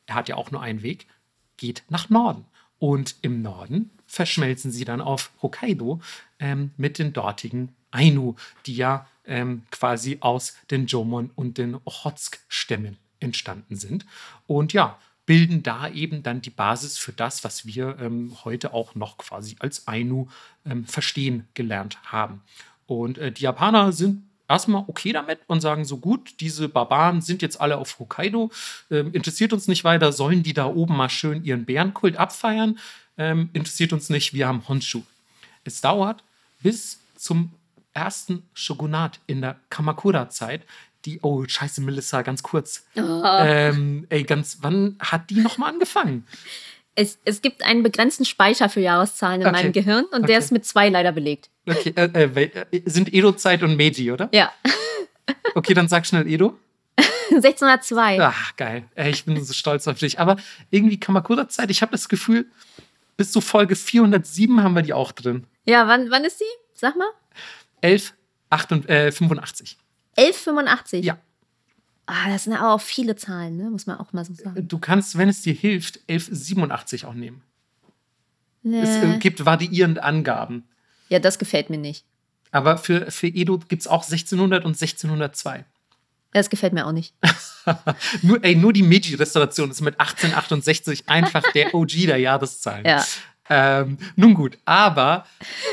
er hat ja auch nur einen Weg, geht nach Norden. Und im Norden verschmelzen sie dann auf Hokkaido ähm, mit den dortigen Ainu, die ja ähm, quasi aus den Jomon und den Ochotsk-Stämmen entstanden sind. Und ja, bilden da eben dann die Basis für das, was wir ähm, heute auch noch quasi als Ainu ähm, verstehen gelernt haben. Und äh, die Japaner sind erstmal okay damit und sagen so gut, diese Barbaren sind jetzt alle auf Hokkaido, ähm, interessiert uns nicht weiter, sollen die da oben mal schön ihren Bärenkult abfeiern, ähm, interessiert uns nicht, wir haben Honshu. Es dauert bis zum ersten Shogunat in der Kamakura-Zeit. Die, oh, scheiße, Melissa, ganz kurz. Oh. Ähm, ey, ganz, wann hat die nochmal angefangen? Es, es gibt einen begrenzten Speicher für Jahreszahlen in okay. meinem Gehirn und okay. der ist mit zwei leider belegt. Okay, äh, äh, sind Edo-Zeit und Meiji, oder? Ja. okay, dann sag schnell Edo. 1602. Ach, geil. Ich bin so stolz auf dich. Aber irgendwie Kamakura-Zeit, ich habe das Gefühl, bis zu Folge 407 haben wir die auch drin. Ja, wann, wann ist die? Sag mal. 1185. 1185? Ja. Ah, das sind aber auch viele Zahlen, ne? muss man auch mal so sagen. Du kannst, wenn es dir hilft, 1187 auch nehmen. Nee. Es äh, gibt variierende Angaben. Ja, das gefällt mir nicht. Aber für, für Edo gibt es auch 1600 und 1602. Das gefällt mir auch nicht. nur, ey, nur die Meiji-Restauration ist mit 1868 einfach der OG der Jahreszahlen. Ja. Ähm, nun gut, aber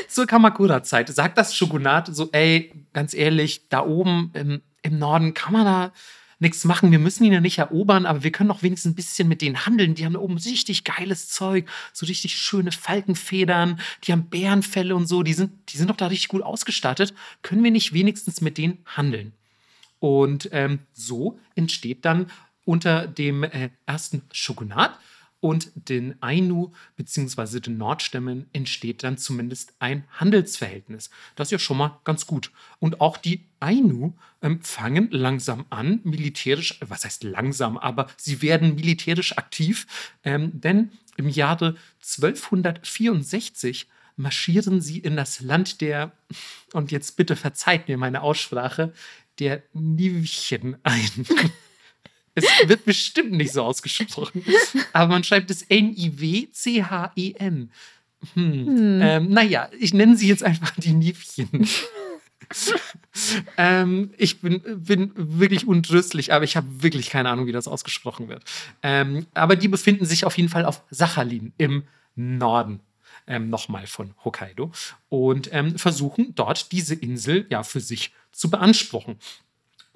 zur Kamakura-Zeit sagt das Shogunat so, ey, ganz ehrlich, da oben im, im Norden kann man da nichts machen. Wir müssen ihn ja nicht erobern, aber wir können doch wenigstens ein bisschen mit denen handeln. Die haben da oben richtig geiles Zeug, so richtig schöne Falkenfedern, die haben Bärenfälle und so, die sind, die sind doch da richtig gut ausgestattet. Können wir nicht wenigstens mit denen handeln? Und ähm, so entsteht dann unter dem äh, ersten Shogunat und den Ainu bzw. den Nordstämmen entsteht dann zumindest ein Handelsverhältnis. Das ist ja schon mal ganz gut. Und auch die Ainu ähm, fangen langsam an, militärisch, was heißt langsam, aber sie werden militärisch aktiv, ähm, denn im Jahre 1264 marschieren sie in das Land der, und jetzt bitte verzeiht mir meine Aussprache, der Nivchen ein. Es wird bestimmt nicht so ausgesprochen, aber man schreibt es N-I-W-C-H-E-N. Hm. Hm. Ähm, naja, ich nenne sie jetzt einfach die Nivchen. ähm, ich bin, bin wirklich untröstlich, aber ich habe wirklich keine Ahnung, wie das ausgesprochen wird. Ähm, aber die befinden sich auf jeden Fall auf Sachalin im Norden. Ähm, nochmal von Hokkaido und ähm, versuchen dort diese Insel ja für sich zu beanspruchen.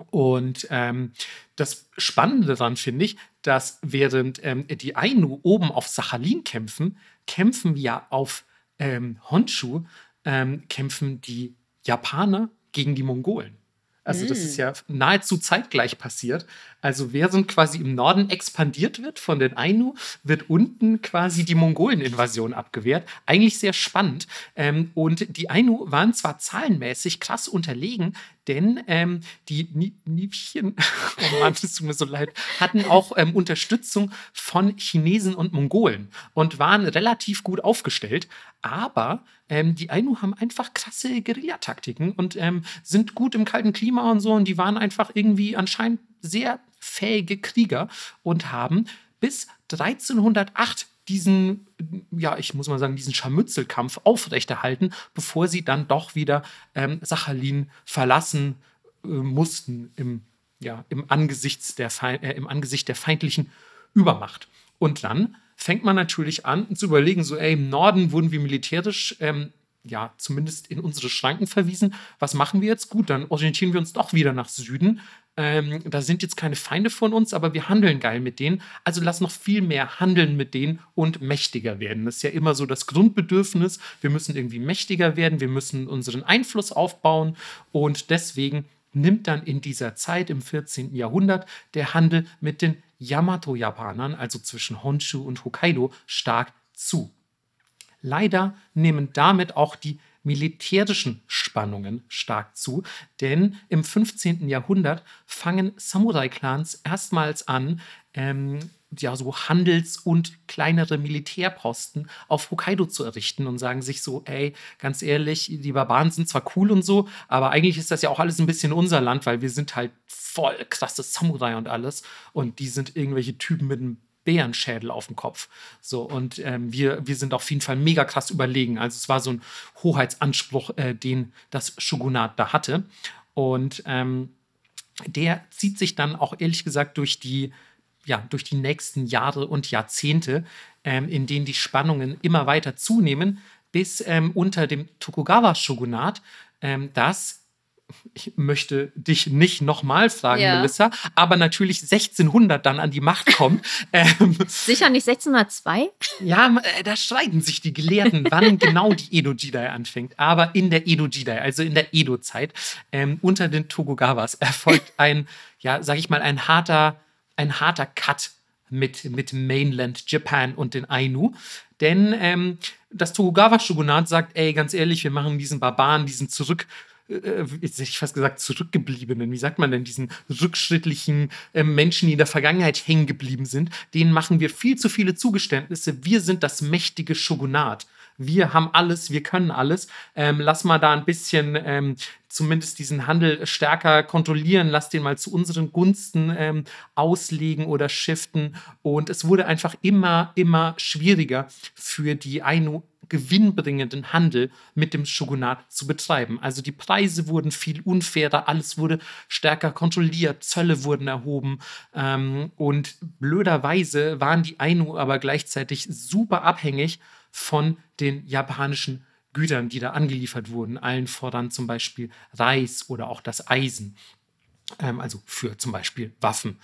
Und ähm, das Spannende daran finde ich, dass während ähm, die Ainu oben auf Sachalin kämpfen, kämpfen ja auf ähm, Honshu, ähm, kämpfen die Japaner gegen die Mongolen. Also das ist mm. ja nahezu zeitgleich passiert. Also während quasi im Norden expandiert wird von den Ainu, wird unten quasi die Mongolen-Invasion abgewehrt. Eigentlich sehr spannend. Ähm, und die Ainu waren zwar zahlenmäßig krass unterlegen, denn ähm, die Niebchen, oh Mann, es tut mir so leid, hatten auch ähm, Unterstützung von Chinesen und Mongolen und waren relativ gut aufgestellt. Aber ähm, die Ainu haben einfach krasse Guerillataktiken und ähm, sind gut im kalten Klima und so. Und die waren einfach irgendwie anscheinend sehr fähige Krieger und haben bis 1308 diesen, ja, ich muss mal sagen, diesen Scharmützelkampf aufrechterhalten, bevor sie dann doch wieder ähm, Sachalin verlassen äh, mussten im, ja, im, Angesicht der äh, im Angesicht der feindlichen Übermacht. Und dann fängt man natürlich an zu überlegen, so, ey, im Norden wurden wir militärisch ähm, ja, zumindest in unsere Schranken verwiesen. Was machen wir jetzt? Gut, dann orientieren wir uns doch wieder nach Süden. Ähm, da sind jetzt keine Feinde von uns, aber wir handeln geil mit denen. Also lass noch viel mehr handeln mit denen und mächtiger werden. Das ist ja immer so das Grundbedürfnis. Wir müssen irgendwie mächtiger werden, wir müssen unseren Einfluss aufbauen und deswegen nimmt dann in dieser Zeit im 14. Jahrhundert der Handel mit den Yamato-Japanern, also zwischen Honshu und Hokkaido, stark zu. Leider nehmen damit auch die militärischen Spannungen stark zu, denn im 15. Jahrhundert fangen Samurai-Clans erstmals an, ähm, ja, so Handels- und kleinere Militärposten auf Hokkaido zu errichten und sagen sich so, ey, ganz ehrlich, die Barbaren sind zwar cool und so, aber eigentlich ist das ja auch alles ein bisschen unser Land, weil wir sind halt voll krasse Samurai und alles und die sind irgendwelche Typen mit einem Bärenschädel auf dem Kopf. So, und ähm, wir, wir sind auf jeden Fall mega krass überlegen. Also es war so ein Hoheitsanspruch, äh, den das Shogunat da hatte. Und ähm, der zieht sich dann auch ehrlich gesagt durch die, ja, durch die nächsten Jahre und Jahrzehnte, ähm, in denen die Spannungen immer weiter zunehmen, bis ähm, unter dem Tokugawa-Shogunat ähm, das ich möchte dich nicht nochmal fragen, ja. Melissa, aber natürlich 1600 dann an die Macht kommt. ähm, Sicher nicht 1602? Ja, äh, da streiten sich die Gelehrten, wann genau die Edo-Jidai anfängt. Aber in der Edo-Jidai, also in der Edo-Zeit, ähm, unter den Tokugawas, erfolgt ein, ja, sag ich mal, ein harter, ein harter Cut mit, mit Mainland Japan und den Ainu. Denn ähm, das Tokugawa-Shogunat sagt, ey, ganz ehrlich, wir machen diesen Barbaren, diesen zurück äh, jetzt hätte ich fast gesagt, zurückgebliebenen, wie sagt man denn, diesen rückschrittlichen äh, Menschen, die in der Vergangenheit hängen geblieben sind, denen machen wir viel zu viele Zugeständnisse. Wir sind das mächtige Shogunat. Wir haben alles, wir können alles. Ähm, lass mal da ein bisschen ähm, zumindest diesen Handel stärker kontrollieren, lass den mal zu unseren Gunsten ähm, auslegen oder shiften. Und es wurde einfach immer, immer schwieriger für die Ainu gewinnbringenden Handel mit dem Shogunat zu betreiben. Also die Preise wurden viel unfairer, alles wurde stärker kontrolliert, Zölle wurden erhoben ähm, und blöderweise waren die Ainu aber gleichzeitig super abhängig von den japanischen Gütern, die da angeliefert wurden, allen voran zum Beispiel Reis oder auch das Eisen, ähm, also für zum Beispiel Waffen.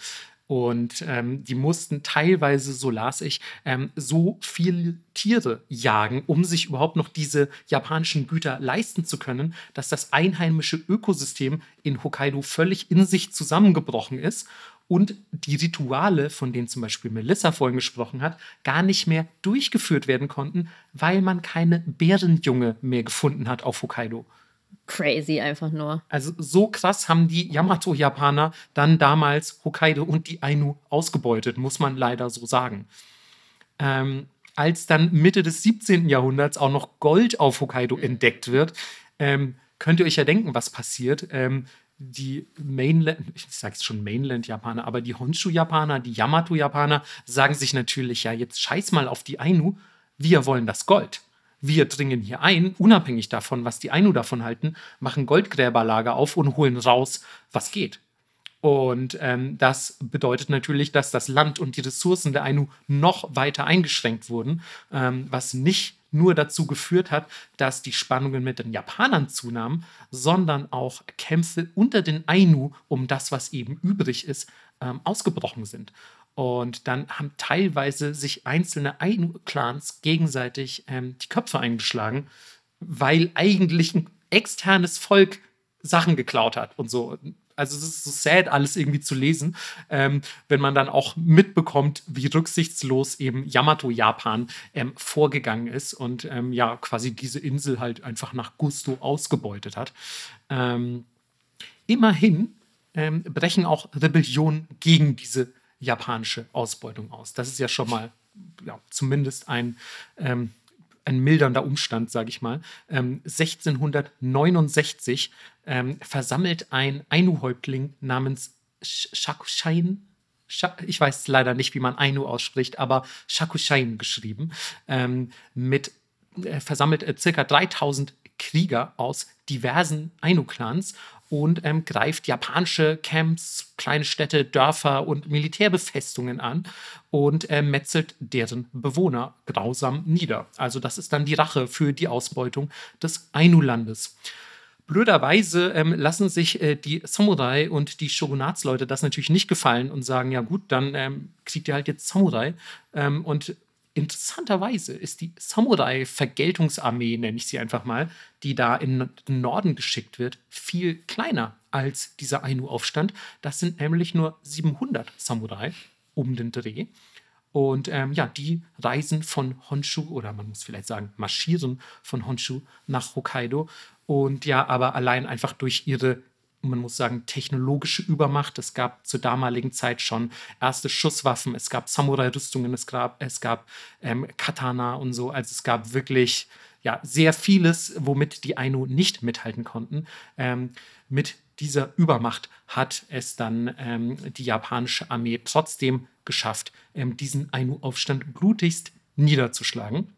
Und ähm, die mussten teilweise, so las ich, ähm, so viele Tiere jagen, um sich überhaupt noch diese japanischen Güter leisten zu können, dass das einheimische Ökosystem in Hokkaido völlig in sich zusammengebrochen ist und die Rituale, von denen zum Beispiel Melissa vorhin gesprochen hat, gar nicht mehr durchgeführt werden konnten, weil man keine Bärenjunge mehr gefunden hat auf Hokkaido. Crazy einfach nur. Also so krass haben die Yamato-Japaner dann damals Hokkaido und die Ainu ausgebeutet, muss man leider so sagen. Ähm, als dann Mitte des 17. Jahrhunderts auch noch Gold auf Hokkaido entdeckt wird, ähm, könnt ihr euch ja denken, was passiert. Ähm, die Mainland, ich sage jetzt schon Mainland-Japaner, aber die Honshu-Japaner, die Yamato-Japaner sagen sich natürlich, ja, jetzt scheiß mal auf die Ainu, wir wollen das Gold. Wir dringen hier ein, unabhängig davon, was die Ainu davon halten, machen Goldgräberlager auf und holen raus, was geht. Und ähm, das bedeutet natürlich, dass das Land und die Ressourcen der Ainu noch weiter eingeschränkt wurden, ähm, was nicht nur dazu geführt hat, dass die Spannungen mit den Japanern zunahmen, sondern auch Kämpfe unter den Ainu um das, was eben übrig ist, ähm, ausgebrochen sind. Und dann haben teilweise sich einzelne Ainu-Clans gegenseitig ähm, die Köpfe eingeschlagen, weil eigentlich ein externes Volk Sachen geklaut hat und so. Also es ist so sad, alles irgendwie zu lesen, ähm, wenn man dann auch mitbekommt, wie rücksichtslos eben Yamato-Japan ähm, vorgegangen ist und ähm, ja quasi diese Insel halt einfach nach Gusto ausgebeutet hat. Ähm, immerhin ähm, brechen auch Rebellionen gegen diese japanische Ausbeutung aus. Das ist ja schon mal ja, zumindest ein ähm, ein mildernder Umstand, sage ich mal. Ähm, 1669 ähm, versammelt ein Ainu-Häuptling namens Shakushain, ich weiß leider nicht, wie man Ainu ausspricht, aber Shakushain geschrieben, ähm, mit äh, versammelt äh, circa 3000 Krieger aus diversen Ainu-Clans und ähm, greift japanische Camps, kleine Städte, Dörfer und Militärbefestungen an und äh, metzelt deren Bewohner grausam nieder. Also das ist dann die Rache für die Ausbeutung des Ainu-Landes. Blöderweise ähm, lassen sich äh, die Samurai und die Shogunatsleute das natürlich nicht gefallen und sagen, ja gut, dann ähm, kriegt ihr halt jetzt Samurai. Ähm, und interessanterweise ist die Samurai-Vergeltungsarmee, nenne ich sie einfach mal, die da in den Norden geschickt wird, viel kleiner als dieser Ainu-Aufstand. Das sind nämlich nur 700 Samurai um den Dreh. Und ähm, ja, die reisen von Honshu, oder man muss vielleicht sagen, marschieren von Honshu nach Hokkaido. Und ja, aber allein einfach durch ihre man muss sagen, technologische Übermacht. Es gab zur damaligen Zeit schon erste Schusswaffen, es gab Samurai-Rüstungen, es gab, es gab ähm, Katana und so. Also es gab wirklich ja, sehr vieles, womit die Ainu nicht mithalten konnten. Ähm, mit dieser Übermacht hat es dann ähm, die japanische Armee trotzdem geschafft, ähm, diesen Ainu-Aufstand blutigst niederzuschlagen.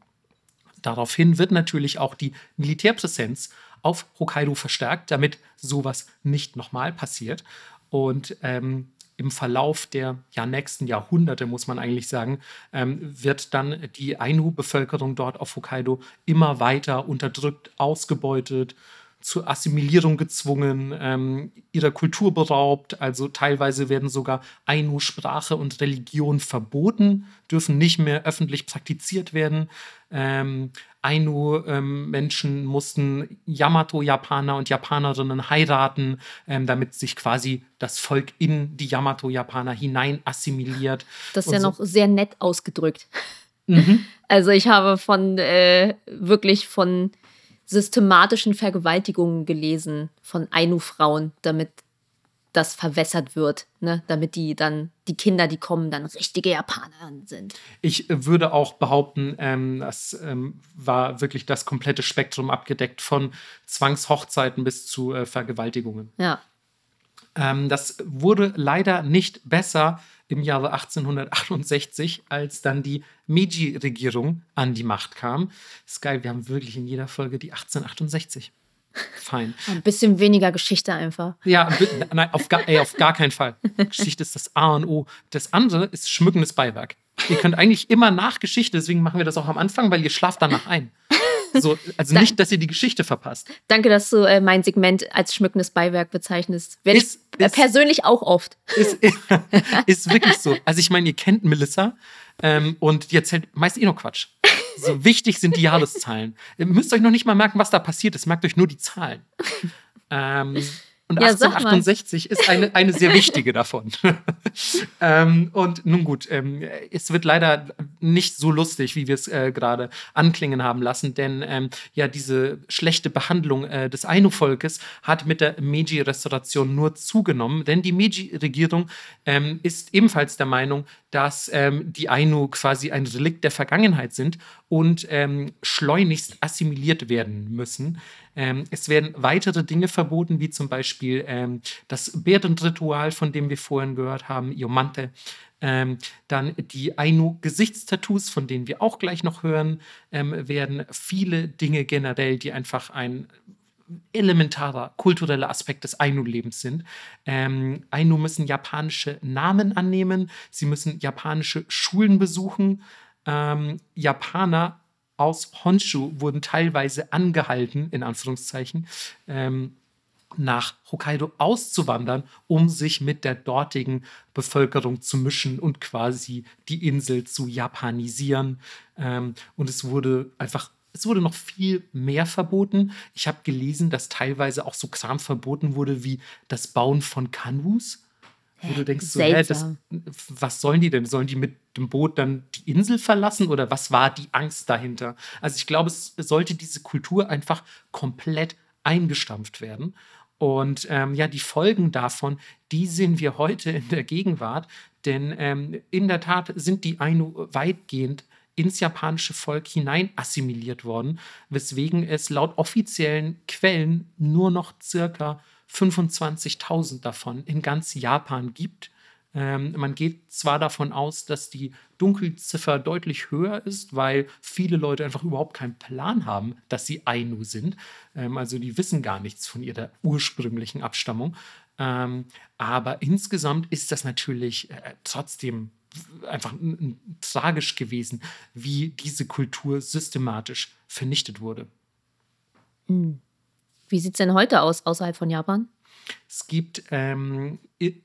Daraufhin wird natürlich auch die Militärpräsenz auf Hokkaido verstärkt, damit sowas nicht nochmal passiert. Und ähm, im Verlauf der ja, nächsten Jahrhunderte, muss man eigentlich sagen, ähm, wird dann die Ainu-Bevölkerung dort auf Hokkaido immer weiter unterdrückt, ausgebeutet, zur Assimilierung gezwungen, ähm, ihrer Kultur beraubt. Also teilweise werden sogar Ainu-Sprache und Religion verboten, dürfen nicht mehr öffentlich praktiziert werden. Ähm, Ainu-Menschen ähm, mussten Yamato-Japaner und Japanerinnen heiraten, ähm, damit sich quasi das Volk in die Yamato-Japaner hinein assimiliert. Das ist ja so. noch sehr nett ausgedrückt. Mhm. Also ich habe von äh, wirklich von systematischen Vergewaltigungen gelesen von Ainu-Frauen, damit das verwässert wird, ne? damit die dann, die Kinder, die kommen, dann richtige Japaner sind. Ich würde auch behaupten, ähm, das ähm, war wirklich das komplette Spektrum abgedeckt von Zwangshochzeiten bis zu äh, Vergewaltigungen. Ja. Ähm, das wurde leider nicht besser im Jahre 1868, als dann die Meiji-Regierung an die Macht kam. Geil, wir haben wirklich in jeder Folge die 1868. Fein. Ein bisschen weniger Geschichte einfach. Ja, nein, auf gar, ey, auf gar keinen Fall. Geschichte ist das A und O. Das andere ist schmückendes Beiwerk. Ihr könnt eigentlich immer nach Geschichte, deswegen machen wir das auch am Anfang, weil ihr schlaft danach ein. So, also nicht, dass ihr die Geschichte verpasst. Danke, dass du äh, mein Segment als schmückendes Beiwerk bezeichnest. Werde ich ist, persönlich auch oft. Ist, ist, wirklich so. Also ich meine, ihr kennt Melissa ähm, und die erzählt meist eh nur Quatsch. So wichtig sind die Jahreszahlen. Ihr müsst euch noch nicht mal merken, was da passiert ist. Merkt euch nur die Zahlen. Ähm, und ja, 1868 ist eine, eine sehr wichtige davon. ähm, und nun gut, ähm, es wird leider nicht so lustig, wie wir es äh, gerade anklingen haben lassen, denn ähm, ja, diese schlechte Behandlung äh, des Ainu-Volkes hat mit der Meiji-Restauration nur zugenommen, denn die Meiji-Regierung ähm, ist ebenfalls der Meinung, dass ähm, die Ainu quasi ein Relikt der Vergangenheit sind und ähm, schleunigst assimiliert werden müssen. Ähm, es werden weitere Dinge verboten, wie zum Beispiel ähm, das Bärenritual, von dem wir vorhin gehört haben, Iomante. Ähm, dann die Ainu-Gesichtstattoos, von denen wir auch gleich noch hören, ähm, werden viele Dinge generell, die einfach ein elementarer kultureller Aspekt des Ainu-Lebens sind. Ähm, Ainu müssen japanische Namen annehmen, sie müssen japanische Schulen besuchen. Ähm, Japaner aus Honshu wurden teilweise angehalten, in Anführungszeichen, ähm, nach Hokkaido auszuwandern, um sich mit der dortigen Bevölkerung zu mischen und quasi die Insel zu japanisieren. Ähm, und es wurde einfach es wurde noch viel mehr verboten. Ich habe gelesen, dass teilweise auch so Kram verboten wurde wie das Bauen von Kanus. Wo du denkst, so, hä, das, was sollen die denn? Sollen die mit dem Boot dann die Insel verlassen oder was war die Angst dahinter? Also ich glaube, es sollte diese Kultur einfach komplett eingestampft werden. Und ähm, ja, die Folgen davon, die sehen wir heute in der Gegenwart. Denn ähm, in der Tat sind die Ainu weitgehend ins japanische Volk hinein assimiliert worden, weswegen es laut offiziellen Quellen nur noch circa 25.000 davon in ganz Japan gibt. Ähm, man geht zwar davon aus, dass die Dunkelziffer deutlich höher ist, weil viele Leute einfach überhaupt keinen Plan haben, dass sie Ainu sind. Ähm, also die wissen gar nichts von ihrer ursprünglichen Abstammung. Ähm, aber insgesamt ist das natürlich äh, trotzdem einfach tragisch gewesen, wie diese Kultur systematisch vernichtet wurde. Hm. Wie sieht es denn heute aus außerhalb von Japan? Es gibt ähm,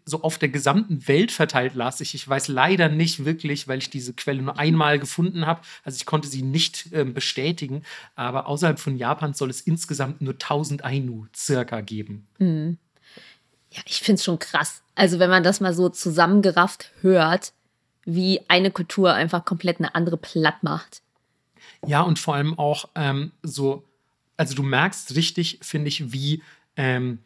so auf der gesamten Welt verteilt, las ich. Ich weiß leider nicht wirklich, weil ich diese Quelle nur einmal gefunden habe. Also ich konnte sie nicht ähm, bestätigen. Aber außerhalb von Japan soll es insgesamt nur 1000 Ainu circa geben. Mhm. Ja, ich finde es schon krass. Also wenn man das mal so zusammengerafft hört, wie eine Kultur einfach komplett eine andere platt macht. Ja, und vor allem auch ähm, so, also du merkst richtig, finde ich, wie, ähm,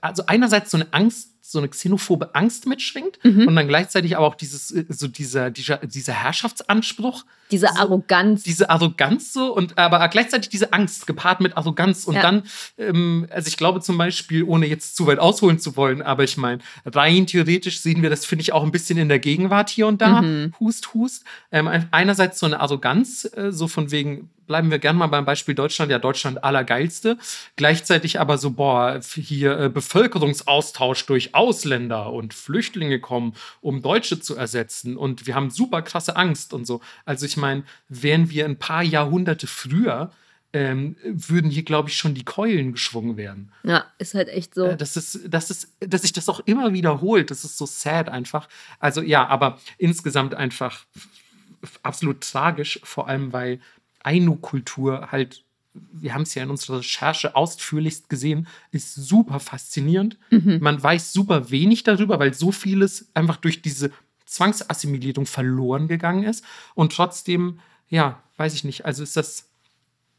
also einerseits so eine Angst so eine xenophobe Angst mitschwingt mhm. und dann gleichzeitig aber auch dieses, äh, so dieser, dieser, dieser Herrschaftsanspruch. Diese so, Arroganz. Diese Arroganz so und aber gleichzeitig diese Angst gepaart mit Arroganz. Und ja. dann, ähm, also ich glaube zum Beispiel, ohne jetzt zu weit ausholen zu wollen, aber ich meine, rein theoretisch sehen wir das, finde ich, auch ein bisschen in der Gegenwart hier und da. Mhm. Hust, hust. Ähm, einerseits so eine Arroganz, äh, so von wegen, bleiben wir gerne mal beim Beispiel Deutschland, ja, Deutschland allergeilste. Gleichzeitig aber so, boah, hier äh, Bevölkerungsaustausch durch Ausländer und Flüchtlinge kommen, um Deutsche zu ersetzen. Und wir haben super krasse Angst und so. Also ich meine, wären wir ein paar Jahrhunderte früher, ähm, würden hier, glaube ich, schon die Keulen geschwungen werden. Ja, ist halt echt so. Äh, das ist, das ist, dass sich das auch immer wiederholt. Das ist so sad einfach. Also ja, aber insgesamt einfach absolut tragisch, vor allem weil Ainu-Kultur halt, wir haben es ja in unserer Recherche ausführlichst gesehen, ist super faszinierend. Mhm. Man weiß super wenig darüber, weil so vieles einfach durch diese Zwangsassimilierung verloren gegangen ist. Und trotzdem, ja, weiß ich nicht. Also ist das,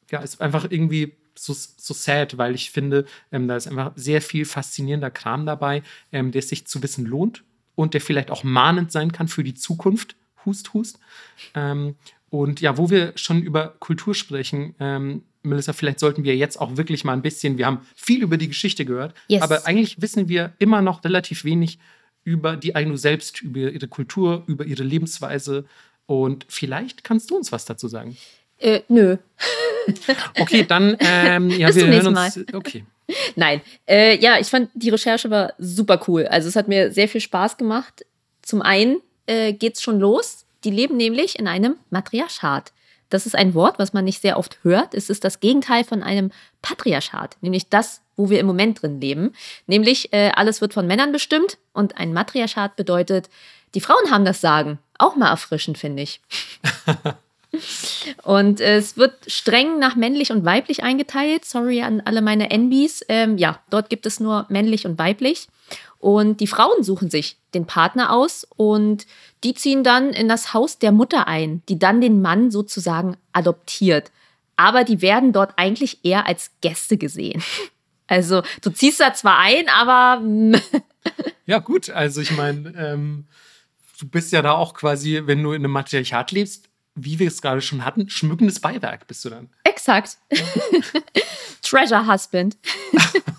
ja, ist einfach irgendwie so, so sad, weil ich finde, ähm, da ist einfach sehr viel faszinierender Kram dabei, ähm, der sich zu wissen lohnt und der vielleicht auch mahnend sein kann für die Zukunft. Hust, hust. Ähm, und ja, wo wir schon über Kultur sprechen, ähm, Melissa, vielleicht sollten wir jetzt auch wirklich mal ein bisschen, wir haben viel über die Geschichte gehört, yes. aber eigentlich wissen wir immer noch relativ wenig über die Ainu selbst, über ihre Kultur, über ihre Lebensweise. Und vielleicht kannst du uns was dazu sagen. Äh, nö. okay, dann, ähm, ja, Bis wir hören uns. Mal. Okay. Nein, äh, ja, ich fand die Recherche war super cool. Also es hat mir sehr viel Spaß gemacht. Zum einen äh, geht es schon los die leben nämlich in einem Matriarchat. Das ist ein Wort, was man nicht sehr oft hört. Es ist das Gegenteil von einem Patriarchat, nämlich das, wo wir im Moment drin leben. Nämlich äh, alles wird von Männern bestimmt und ein Matriarchat bedeutet, die Frauen haben das Sagen. Auch mal erfrischend, finde ich. Und es wird streng nach männlich und weiblich eingeteilt. Sorry an alle meine NBs. Ähm, ja, dort gibt es nur männlich und weiblich. Und die Frauen suchen sich den Partner aus und die ziehen dann in das Haus der Mutter ein, die dann den Mann sozusagen adoptiert. Aber die werden dort eigentlich eher als Gäste gesehen. Also du ziehst da zwar ein, aber... ja gut, also ich meine, ähm, du bist ja da auch quasi, wenn du in einem Matriarchat lebst, wie wir es gerade schon hatten, schmückendes Beiwerk bist du dann. Exakt. Treasure Husband.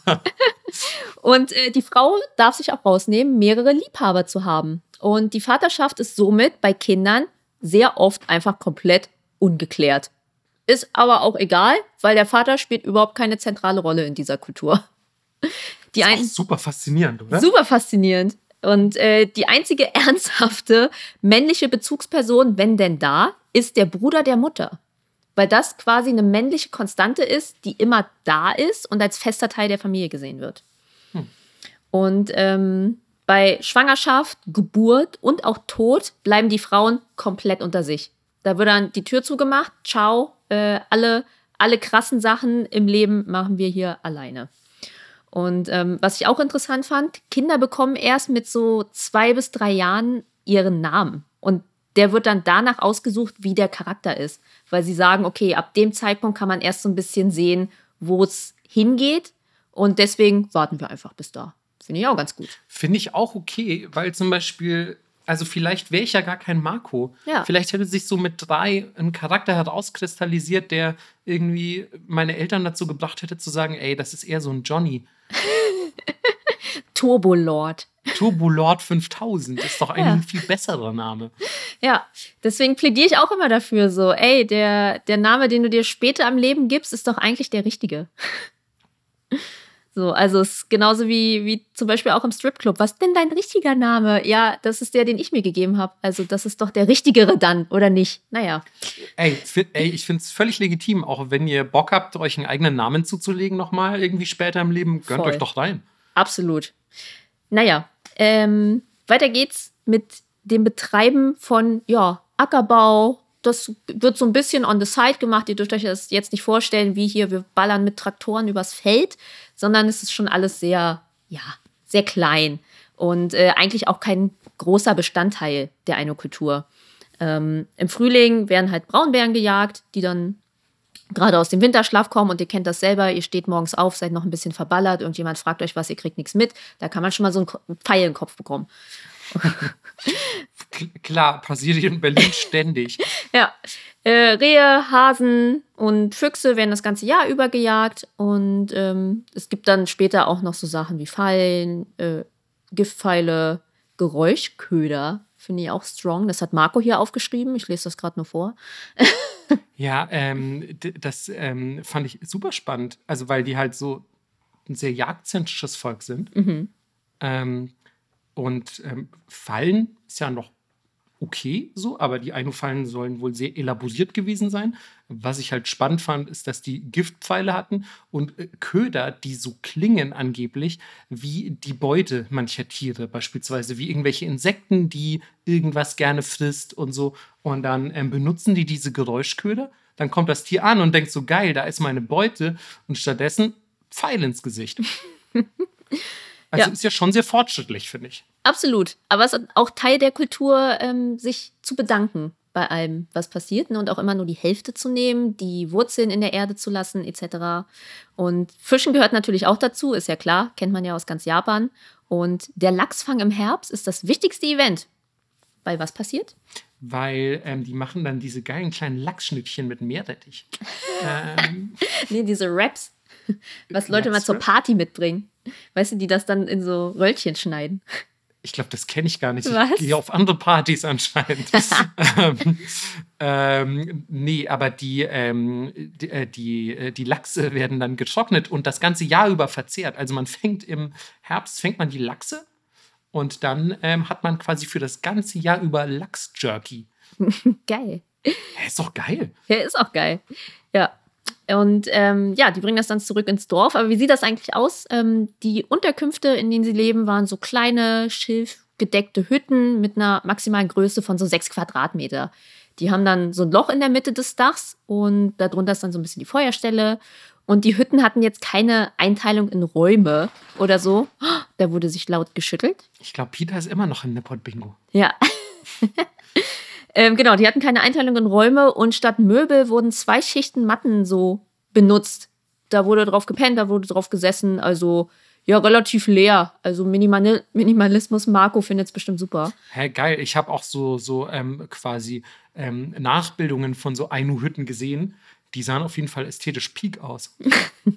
und äh, die Frau darf sich auch rausnehmen, mehrere Liebhaber zu haben. Und die Vaterschaft ist somit bei Kindern sehr oft einfach komplett ungeklärt. Ist aber auch egal, weil der Vater spielt überhaupt keine zentrale Rolle in dieser Kultur. Die das ist super faszinierend, oder? Super faszinierend. Und äh, die einzige ernsthafte männliche Bezugsperson, wenn denn da, ist der Bruder der Mutter. Weil das quasi eine männliche Konstante ist, die immer da ist und als fester Teil der Familie gesehen wird. Hm. Und ähm, bei Schwangerschaft, Geburt und auch Tod bleiben die Frauen komplett unter sich. Da wird dann die Tür zugemacht, ciao, äh, alle, alle krassen Sachen im Leben machen wir hier alleine. Und ähm, was ich auch interessant fand, Kinder bekommen erst mit so zwei bis drei Jahren ihren Namen. Und der wird dann danach ausgesucht, wie der Charakter ist. Weil sie sagen, okay, ab dem Zeitpunkt kann man erst so ein bisschen sehen, wo es hingeht. Und deswegen warten wir einfach bis da. Finde ich auch ganz gut. Finde ich auch okay, weil zum Beispiel also vielleicht wäre ich ja gar kein Marco. Ja. Vielleicht hätte sich so mit drei ein Charakter herauskristallisiert, der irgendwie meine Eltern dazu gebracht hätte zu sagen, ey, das ist eher so ein Johnny. Turbolord. Turbolord 5000 ist doch eigentlich ja. ein viel besserer Name. Ja, deswegen plädiere ich auch immer dafür so, ey, der, der Name, den du dir später am Leben gibst, ist doch eigentlich der richtige. So, also es ist genauso wie, wie zum Beispiel auch im Stripclub. Was ist denn dein richtiger Name? Ja, das ist der, den ich mir gegeben habe. Also das ist doch der richtigere dann, oder nicht? Naja. Ey, ey ich finde es völlig legitim, auch wenn ihr Bock habt, euch einen eigenen Namen zuzulegen, nochmal irgendwie später im Leben, gönnt Voll. euch doch rein. Absolut. Naja, ähm, weiter geht's mit dem Betreiben von ja, Ackerbau, das wird so ein bisschen on the side gemacht. Ihr dürft euch das jetzt nicht vorstellen, wie hier, wir ballern mit Traktoren übers Feld, sondern es ist schon alles sehr, ja, sehr klein und äh, eigentlich auch kein großer Bestandteil der Einokultur. Ähm, Im Frühling werden halt Braunbären gejagt, die dann gerade aus dem Winterschlaf kommen und ihr kennt das selber, ihr steht morgens auf, seid noch ein bisschen verballert und jemand fragt euch was, ihr kriegt nichts mit, da kann man schon mal so einen Pfeil im Kopf bekommen. Klar, passiert hier in Berlin ständig. ja. Äh, Rehe, Hasen und Füchse werden das ganze Jahr über gejagt. Und ähm, es gibt dann später auch noch so Sachen wie Fallen, äh, Giftpfeile, Geräuschköder. Finde ich auch strong. Das hat Marco hier aufgeschrieben. Ich lese das gerade nur vor. ja, ähm, das ähm, fand ich super spannend. Also, weil die halt so ein sehr jagdzentrisches Volk sind. Mhm. Ähm, und ähm, Fallen ist ja noch okay so, aber die Ainu-Fallen sollen wohl sehr elaboriert gewesen sein. Was ich halt spannend fand, ist, dass die Giftpfeile hatten und äh, Köder, die so klingen angeblich wie die Beute mancher Tiere, beispielsweise wie irgendwelche Insekten, die irgendwas gerne frisst und so. Und dann ähm, benutzen die diese Geräuschköder. Dann kommt das Tier an und denkt so, geil, da ist meine Beute. Und stattdessen Pfeil ins Gesicht. Also ja. ist ja schon sehr fortschrittlich, finde ich. Absolut. Aber es ist auch Teil der Kultur, ähm, sich zu bedanken bei allem, was passiert ne? und auch immer nur die Hälfte zu nehmen, die Wurzeln in der Erde zu lassen, etc. Und Fischen gehört natürlich auch dazu, ist ja klar, kennt man ja aus ganz Japan. Und der Lachsfang im Herbst ist das wichtigste Event. Weil was passiert? Weil ähm, die machen dann diese geilen kleinen Lachsschnittchen mit Meerrettich. ähm. Nee, diese Raps, was Leute mal zur Party mitbringen. Weißt du, die das dann in so Röllchen schneiden. Ich glaube, das kenne ich gar nicht. Was? Ich gehe auf andere Partys anscheinend. ähm, ähm, nee, aber die, ähm, die, äh, die, äh, die, Lachse werden dann getrocknet und das ganze Jahr über verzehrt. Also man fängt im Herbst, fängt man die Lachse und dann ähm, hat man quasi für das ganze Jahr über Lachsjerky. geil. Ja, ist doch geil. Ja, ist auch geil. Und ähm, ja, die bringen das dann zurück ins Dorf. Aber wie sieht das eigentlich aus? Ähm, die Unterkünfte, in denen sie leben, waren so kleine, schilfgedeckte Hütten mit einer maximalen Größe von so sechs Quadratmeter. Die haben dann so ein Loch in der Mitte des Dachs und darunter ist dann so ein bisschen die Feuerstelle. Und die Hütten hatten jetzt keine Einteilung in Räume oder so. Da wurde sich laut geschüttelt. Ich glaube, Peter ist immer noch im Nippot-Bingo. Ja. ähm, genau, die hatten keine Einteilung in Räume und statt Möbel wurden zwei Schichten Matten so benutzt. Da wurde drauf gepennt, da wurde drauf gesessen. Also ja, relativ leer. Also Minimal Minimalismus, Marco findet es bestimmt super. Hä, geil. Ich habe auch so, so ähm, quasi ähm, Nachbildungen von so Ainu-Hütten gesehen. Die sahen auf jeden Fall ästhetisch peak aus.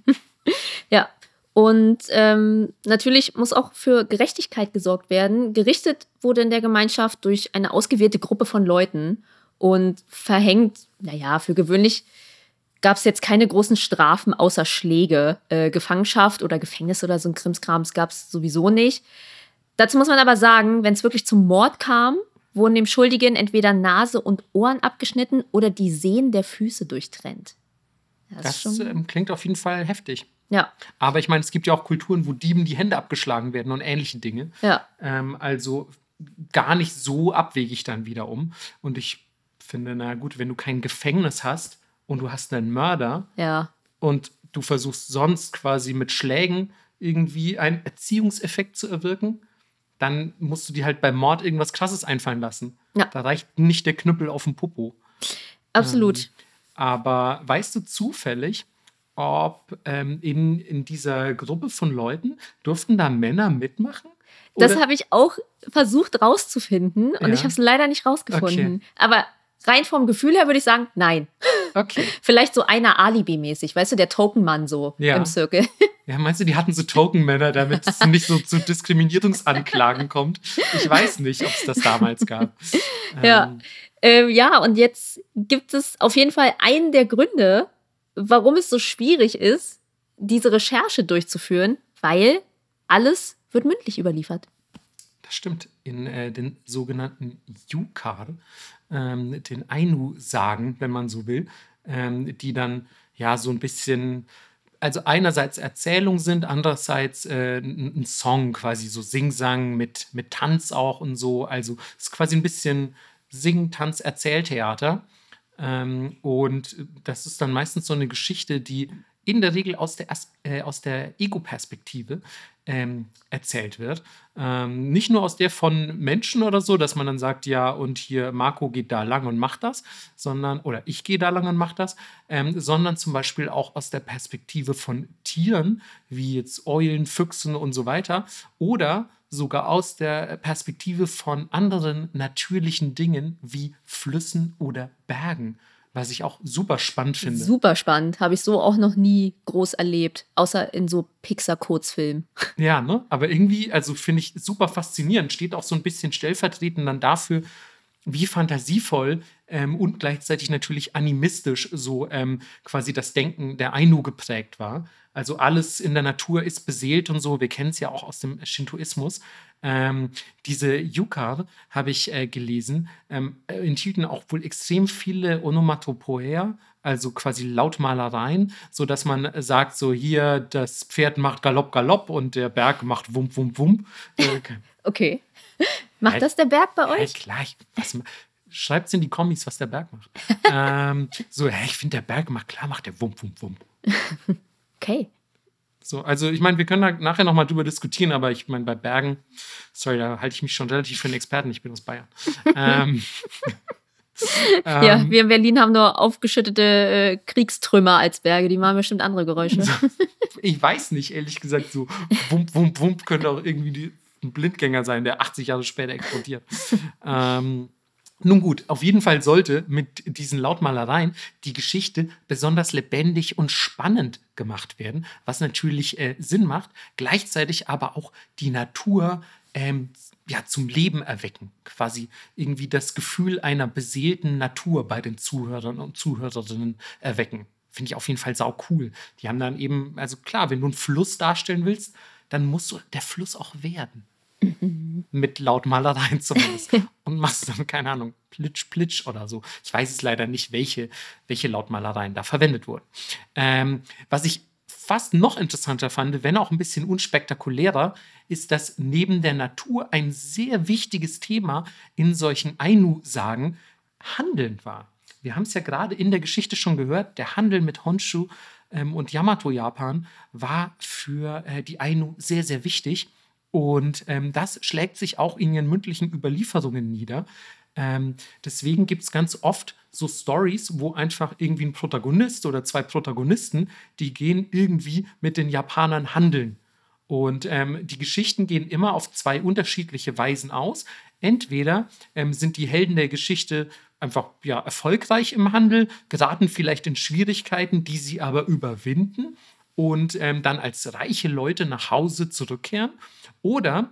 ja, und ähm, natürlich muss auch für Gerechtigkeit gesorgt werden. Gerichtet wurde in der Gemeinschaft durch eine ausgewählte Gruppe von Leuten und verhängt, naja, für gewöhnlich gab es jetzt keine großen Strafen außer Schläge. Äh, Gefangenschaft oder Gefängnis oder so ein Krimskrams gab es sowieso nicht. Dazu muss man aber sagen, wenn es wirklich zum Mord kam, wurden dem Schuldigen entweder Nase und Ohren abgeschnitten oder die Sehnen der Füße durchtrennt. Das, das ähm, klingt auf jeden Fall heftig. Ja. Aber ich meine, es gibt ja auch Kulturen, wo Dieben die Hände abgeschlagen werden und ähnliche Dinge. Ja. Ähm, also gar nicht so abwegig dann wiederum. Und ich finde, na gut, wenn du kein Gefängnis hast und du hast einen Mörder ja. und du versuchst sonst quasi mit Schlägen irgendwie einen Erziehungseffekt zu erwirken, dann musst du dir halt beim Mord irgendwas Krasses einfallen lassen. Ja. Da reicht nicht der Knüppel auf dem Popo. Absolut. Ähm, aber weißt du zufällig, ob ähm, in, in dieser Gruppe von Leuten durften da Männer mitmachen? Oder? Das habe ich auch versucht rauszufinden und ja. ich habe es leider nicht rausgefunden. Okay. Aber rein vom Gefühl her würde ich sagen, nein. Okay. Vielleicht so einer Alibi-mäßig, weißt du, der Tokenmann so ja. im Zirkel. Ja, meinst du, die hatten so Tokenmänner, damit es nicht so zu Diskriminierungsanklagen kommt? Ich weiß nicht, ob es das damals gab. Ja. Ähm. Ähm, ja, und jetzt gibt es auf jeden Fall einen der Gründe, warum es so schwierig ist, diese Recherche durchzuführen, weil alles wird mündlich überliefert. Das stimmt. In äh, den sogenannten Yukar, ähm, den Ainu-Sagen, wenn man so will, ähm, die dann ja so ein bisschen, also einerseits Erzählung sind, andererseits äh, ein Song, quasi so Singsang mit, mit Tanz auch und so. Also es ist quasi ein bisschen Sing, Tanz, Erzähltheater. Ähm, und das ist dann meistens so eine Geschichte, die in der Regel aus der, äh, der Ego-Perspektive ähm, erzählt wird. Ähm, nicht nur aus der von Menschen oder so, dass man dann sagt, ja, und hier Marco geht da lang und macht das, sondern, oder ich gehe da lang und mache das, ähm, sondern zum Beispiel auch aus der Perspektive von Tieren, wie jetzt Eulen, Füchsen und so weiter, oder sogar aus der Perspektive von anderen natürlichen Dingen wie Flüssen oder Bergen, was ich auch super spannend finde. Super spannend, habe ich so auch noch nie groß erlebt, außer in so Pixar-Kurzfilmen. Ja, ne? Aber irgendwie, also finde ich super faszinierend, steht auch so ein bisschen stellvertretend dann dafür, wie fantasievoll ähm, und gleichzeitig natürlich animistisch so ähm, quasi das Denken der Ainu geprägt war. Also alles in der Natur ist beseelt und so. Wir kennen es ja auch aus dem Shintoismus. Ähm, diese Yukar, habe ich äh, gelesen, ähm, enthielten auch wohl extrem viele Onomatopoeia, also quasi Lautmalereien, sodass man sagt, so hier, das Pferd macht Galopp, Galopp und der Berg macht Wump, Wump, Wump. Äh, okay. Macht halt, das der Berg bei euch? Halt gleich. Was, schreibt es in die Kommis, was der Berg macht. ähm, so, hey, ich finde, der Berg macht, klar macht der Wump, Wump, Wump. okay. So, also ich meine, wir können da nachher nochmal drüber diskutieren, aber ich meine, bei Bergen, sorry, da halte ich mich schon relativ für einen Experten, ich bin aus Bayern. ähm, ja, ähm, wir in Berlin haben nur aufgeschüttete äh, Kriegstrümmer als Berge, die machen bestimmt andere Geräusche. ich weiß nicht, ehrlich gesagt, so Wump, Wump, Wump könnte auch irgendwie die, ein Blindgänger sein, der 80 Jahre später explodiert. ähm, nun gut, auf jeden Fall sollte mit diesen Lautmalereien die Geschichte besonders lebendig und spannend gemacht werden, was natürlich äh, Sinn macht, gleichzeitig aber auch die Natur ähm, ja, zum Leben erwecken. Quasi irgendwie das Gefühl einer beseelten Natur bei den Zuhörern und Zuhörerinnen erwecken. Finde ich auf jeden Fall sau cool. Die haben dann eben, also klar, wenn du einen Fluss darstellen willst, dann muss der Fluss auch werden. Mhm. Mit Lautmalereien zumindest. und machst dann, keine Ahnung, Plitsch, Plitsch oder so. Ich weiß es leider nicht, welche, welche Lautmalereien da verwendet wurden. Ähm, was ich fast noch interessanter fand, wenn auch ein bisschen unspektakulärer, ist, dass neben der Natur ein sehr wichtiges Thema in solchen Ainu-Sagen Handeln war. Wir haben es ja gerade in der Geschichte schon gehört, der Handel mit Honshu ähm, und Yamato-Japan war für äh, die Ainu sehr, sehr wichtig. Und ähm, das schlägt sich auch in ihren mündlichen Überlieferungen nieder. Ähm, deswegen gibt es ganz oft so Stories, wo einfach irgendwie ein Protagonist oder zwei Protagonisten, die gehen irgendwie mit den Japanern handeln. Und ähm, die Geschichten gehen immer auf zwei unterschiedliche Weisen aus. Entweder ähm, sind die Helden der Geschichte einfach ja, erfolgreich im Handel, geraten vielleicht in Schwierigkeiten, die sie aber überwinden und ähm, dann als reiche Leute nach Hause zurückkehren. Oder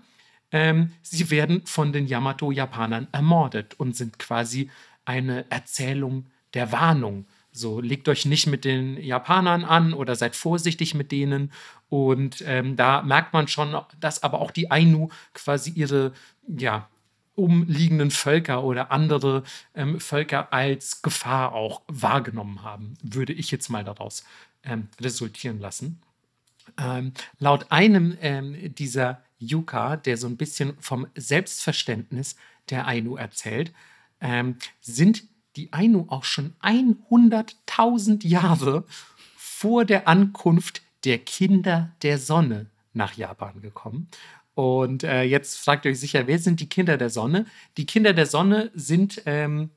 ähm, sie werden von den Yamato-Japanern ermordet und sind quasi eine Erzählung der Warnung. So, legt euch nicht mit den Japanern an oder seid vorsichtig mit denen. Und ähm, da merkt man schon, dass aber auch die Ainu quasi ihre ja, umliegenden Völker oder andere ähm, Völker als Gefahr auch wahrgenommen haben, würde ich jetzt mal daraus ähm, resultieren lassen. Ähm, laut einem ähm, dieser Yuka, der so ein bisschen vom Selbstverständnis der Ainu erzählt, ähm, sind die Ainu auch schon 100.000 Jahre vor der Ankunft der Kinder der Sonne nach Japan gekommen. Und äh, jetzt fragt ihr euch sicher, wer sind die Kinder der Sonne? Die Kinder der Sonne sind ähm,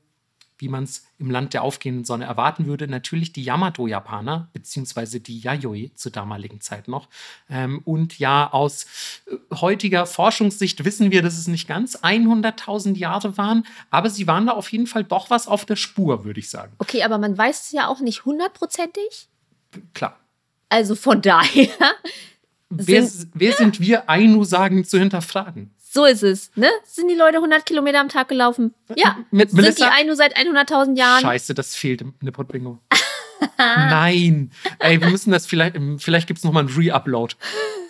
wie man es im Land der aufgehenden Sonne erwarten würde, natürlich die Yamato-Japaner, beziehungsweise die Yayoi zur damaligen Zeit noch. Ähm, und ja, aus äh, heutiger Forschungssicht wissen wir, dass es nicht ganz 100.000 Jahre waren, aber sie waren da auf jeden Fall doch was auf der Spur, würde ich sagen. Okay, aber man weiß es ja auch nicht hundertprozentig. Klar. Also von daher. Wer, sind, wer sind wir, Ainu-Sagen zu hinterfragen? So ist es. Ne? Sind die Leute 100 Kilometer am Tag gelaufen? Ja. Mit Sind Melissa? die Ainu seit 100.000 Jahren? Scheiße, das fehlt im Nippot-Bingo. Nein. Ey, wir müssen das vielleicht, vielleicht gibt es nochmal einen Re-Upload.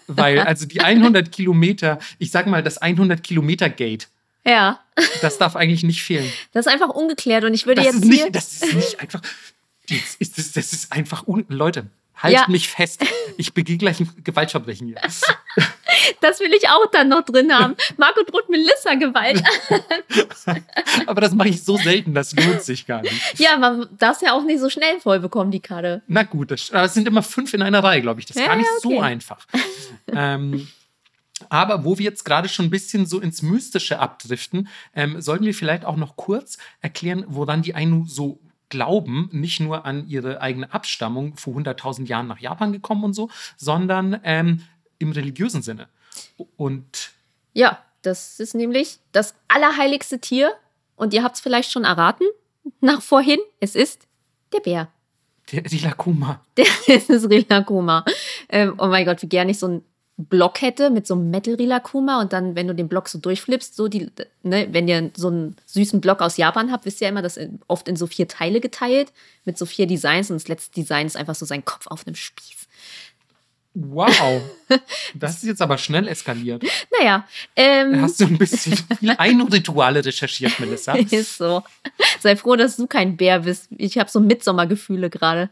Weil, also die 100 Kilometer, ich sag mal, das 100 Kilometer Gate, Ja. das darf eigentlich nicht fehlen. Das ist einfach ungeklärt und ich würde Das jetzt ist, hier. nicht, das ist nicht einfach, das ist, das, das ist einfach, un Leute, haltet Ja. mich fest. Ich begehe gleich ein Gewaltverbrechen hier. Das will ich auch dann noch drin haben. Marco droht Melissa Gewalt. Aber das mache ich so selten, das lohnt sich gar nicht. Ja, man darf es ja auch nicht so schnell voll bekommen, die Karte. Na gut, das, es sind immer fünf in einer Reihe, glaube ich. Das ist Ja, gar nicht okay. so einfach. ähm, aber wo wir jetzt gerade schon ein bisschen so ins Mystische abdriften, ähm, sollten wir vielleicht auch noch kurz erklären, woran die Ainu so glauben, nicht nur an ihre eigene Abstammung vor 100.000 Jahren nach Japan gekommen und so, sondern ähm, im religiösen Sinne. Und Ja, das ist nämlich das allerheiligste Tier. Und ihr habt es vielleicht schon erraten. Nach vorhin, es ist der Bär. der, die Lakuma. Der es ist Rilakuma. Ähm, oh mein Gott, wie gerne ich so einen Block hätte mit so einem Metal Rilakuma und dann, wenn du den Block so durchflippst, so die, ne, wenn ihr so einen süßen Block aus Japan habt, wisst ihr ja immer, das oft in so vier Teile geteilt mit so vier Designs und das letzte Design ist einfach so sein Kopf auf einem Spieß. Wow. Das ist jetzt aber schnell eskaliert. Naja, ähm, Hast du ein bisschen viel Ainu-Rituale recherchiert, Melissa? ist so. Sei froh, dass du kein Bär bist. Ich habe so Mitsommergefühle gerade.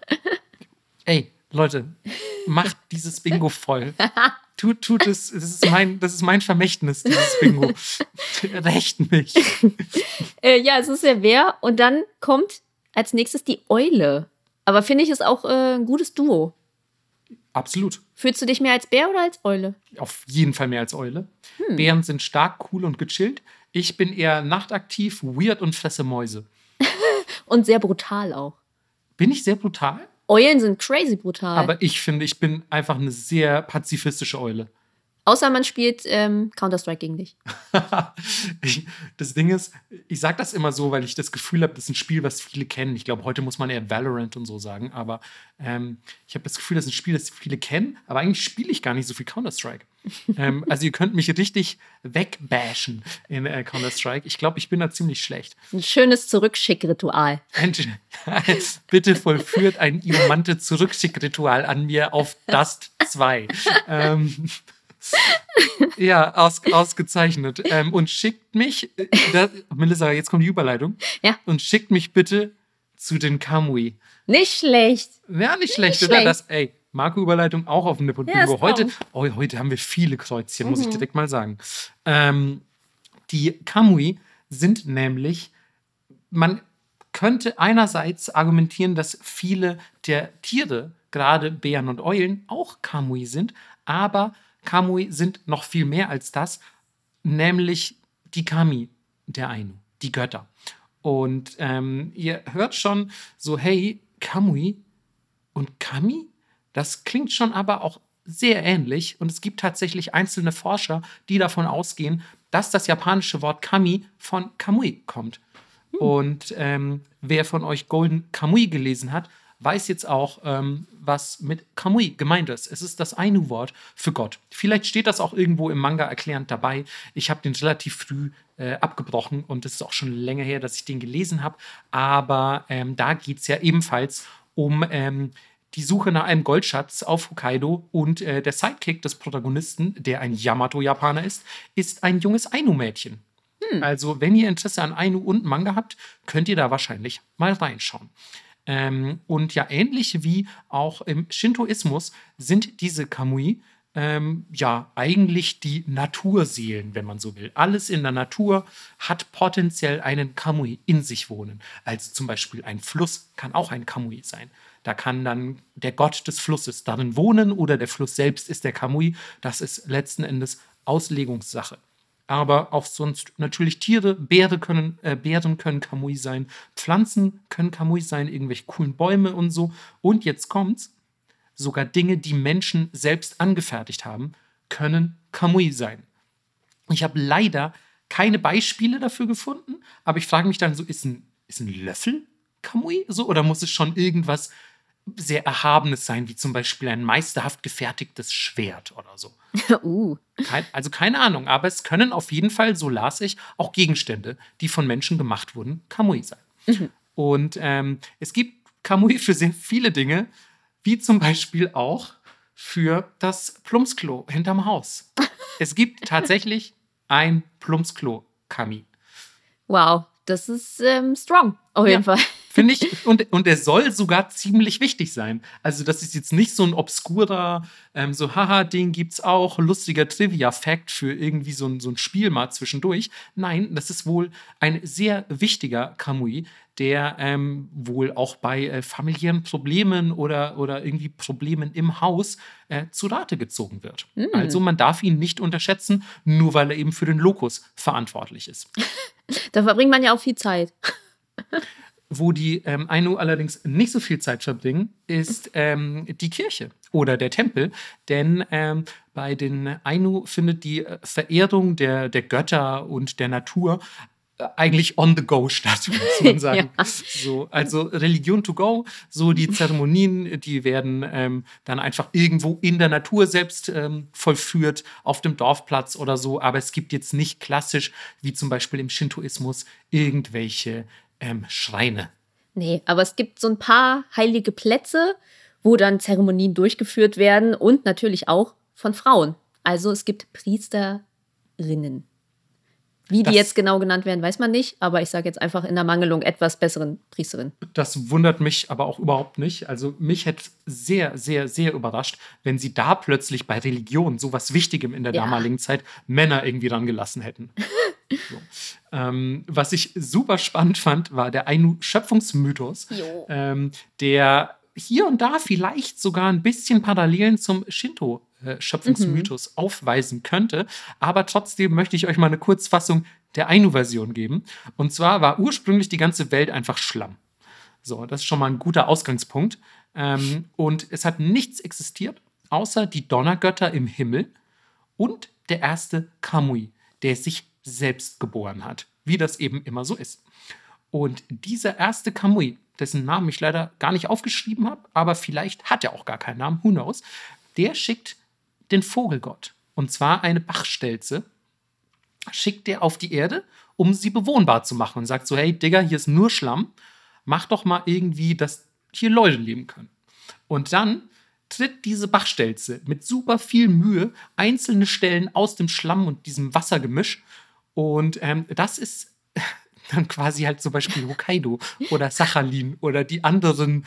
Ey, Leute, macht dieses Bingo voll. Tut, tut es, das ist mein, das ist mein Vermächtnis, dieses Bingo. Recht mich. Äh, ja, es ist der Bär und dann kommt als nächstes die Eule. Aber finde ich ist auch äh, ein gutes Duo. Absolut. Fühlst du dich mehr als Bär oder als Eule? Auf jeden Fall mehr als Eule. Hm. Bären sind stark, cool und gechillt. Ich bin eher nachtaktiv, weird und fresse Mäuse. Und sehr brutal auch. Bin ich sehr brutal? Eulen sind crazy brutal. Aber ich finde, ich bin einfach eine sehr pazifistische Eule. Außer man spielt ähm, Counter-Strike gegen dich. ich, das Ding ist, ich sage das immer so, weil ich das Gefühl habe, das ist ein Spiel, was viele kennen. Ich glaube, heute muss man eher Valorant und so sagen, aber ähm, ich habe das Gefühl, das ist ein Spiel, das viele kennen, aber eigentlich spiele ich gar nicht so viel Counter-Strike. ähm, also ihr könnt mich richtig wegbashen in äh, Counter-Strike. Ich glaube, ich bin da ziemlich schlecht. Ein schönes Zurückschick-Ritual. Bitte vollführt ein Iomante-Zurückschick-Ritual an mir auf Dust 2. ähm, ja, aus, ausgezeichnet. Ähm, und schickt mich, äh, da, Melissa, jetzt kommt die Überleitung. Ja. Und schickt mich bitte zu den Kamui. Nicht schlecht. Ja, nicht schlecht, Nicht oder? schlecht. Das, ey, Marco-Überleitung auch auf dem Nippon Ja, Heute, oh, heute haben wir viele Kreuzchen, muss ich Mhm. direkt mal sagen. Ähm, die Kamui sind nämlich, man könnte einerseits argumentieren, dass viele der Tiere, gerade Bären und Eulen, auch Kamui sind, aber Kamui sind noch viel mehr als das, nämlich die Kami der Ainu, die Götter. Und ähm, ihr hört schon so, hey, Kamui und Kami, das klingt schon aber auch sehr ähnlich. Und es gibt tatsächlich einzelne Forscher, die davon ausgehen, dass das japanische Wort Kami von Kamui kommt. Hm. Und ähm, wer von euch Golden Kamui gelesen hat, weiß jetzt auch, ähm, was mit Kamui gemeint ist. Es ist das Ainu-Wort für Gott. Vielleicht steht das auch irgendwo im Manga erklärend dabei. Ich habe den relativ früh äh, abgebrochen und es ist auch schon länger her, dass ich den gelesen habe. Aber ähm, da geht es ja ebenfalls um ähm, die Suche nach einem Goldschatz auf Hokkaido und äh, der Sidekick des Protagonisten, der ein Yamato-Japaner ist, ist ein junges Ainu-Mädchen. Hm. Also, wenn ihr Interesse an Ainu und Manga habt, könnt ihr da wahrscheinlich mal reinschauen. Ähm, und ja, ähnlich wie auch im Shintoismus sind diese Kamui ähm, ja eigentlich die Naturseelen, wenn man so will. Alles in der Natur hat potenziell einen Kamui in sich wohnen. Also zum Beispiel ein Fluss kann auch ein Kamui sein. Da kann dann der Gott des Flusses darin wohnen oder der Fluss selbst ist der Kamui. Das ist letzten Endes Auslegungssache aber auch sonst natürlich Tiere, Bären können, äh, Bären können Kamui sein, Pflanzen können Kamui sein, irgendwelche coolen Bäume und so. Und jetzt kommt's, sogar Dinge, die Menschen selbst angefertigt haben, können Kamui sein. Ich habe leider keine Beispiele dafür gefunden, aber ich frage mich dann so, ist ein, ist ein Löffel Kamui so oder muss es schon irgendwas sehr Erhabenes sein, wie zum Beispiel ein meisterhaft gefertigtes Schwert oder so. uh. Kein, also keine Ahnung, aber es können auf jeden Fall, so las ich, auch Gegenstände, die von Menschen gemacht wurden, Kamui sein. Mhm. Und ähm, es gibt Kamui für sehr viele Dinge, wie zum Beispiel auch für das Plumpsklo hinterm Haus. es gibt tatsächlich ein Plumpsklo-Kami. Wow, das ist ähm, strong, auf jeden ja. Fall. Finde ich, und, und er soll sogar ziemlich wichtig sein. Also, das ist jetzt nicht so ein obskurer, ähm, so, haha, den gibt's auch, lustiger Trivia-Fact für irgendwie so ein, so ein Spiel mal zwischendurch. Nein, das ist wohl ein sehr wichtiger Kamui, der ähm, wohl auch bei äh, familiären Problemen oder, oder irgendwie Problemen im Haus äh, zu Rate gezogen wird. Mhm. Also man darf ihn nicht unterschätzen, nur weil er eben für den Lokus verantwortlich ist. da verbringt man ja auch viel Zeit. Wo die ähm, Ainu allerdings nicht so viel Zeit verbringen, ist ähm, die Kirche oder der Tempel. Denn ähm, bei den Ainu findet die äh, Verehrung der, der Götter und der Natur äh, eigentlich on the go statt, muss man sagen. ja. so, also Religion to go, so die Zeremonien, die werden ähm, dann einfach irgendwo in der Natur selbst ähm, vollführt, auf dem Dorfplatz oder so. Aber es gibt jetzt nicht klassisch, wie zum Beispiel im Shintoismus, irgendwelche ähm, Schreine. Nee, aber es gibt so ein paar heilige Plätze, wo dann Zeremonien durchgeführt werden und natürlich auch von Frauen. Also es gibt Priesterinnen. Wie die jetzt genau genannt werden, weiß man nicht, aber ich sage jetzt einfach in der Mangelung etwas besseren Priesterin. Das wundert mich aber auch überhaupt nicht. Also mich hätte sehr, sehr, sehr überrascht, wenn sie da plötzlich bei Religion, so was Wichtigem in der ja. damaligen Zeit, Männer irgendwie dran gelassen hätten. so. ähm, was ich super spannend fand, war der Ainu-Schöpfungsmythos, ähm, der hier und da vielleicht sogar ein bisschen Parallelen zum Shinto äh, Schöpfungsmythos mhm. aufweisen könnte. Aber trotzdem möchte ich euch mal eine Kurzfassung der Ainu-Version geben. Und zwar war ursprünglich die ganze Welt einfach Schlamm. So, das ist schon mal ein guter Ausgangspunkt. Ähm, und es hat nichts existiert, außer die Donnergötter im Himmel und der erste Kamui, der sich selbst geboren hat, wie das eben immer so ist. Und dieser erste Kamui, dessen Namen ich leider gar nicht aufgeschrieben habe, aber vielleicht hat er auch gar keinen Namen, who knows, der schickt den Vogelgott. Und zwar eine Bachstelze schickt er auf die Erde, um sie bewohnbar zu machen und sagt so, hey Digga, hier ist nur Schlamm, mach doch mal irgendwie, dass hier Leute leben können. Und dann tritt diese Bachstelze mit super viel Mühe einzelne Stellen aus dem Schlamm und diesem Wassergemisch. Und ähm, das ist dann quasi halt zum Beispiel Hokkaido oder Sachalin oder die anderen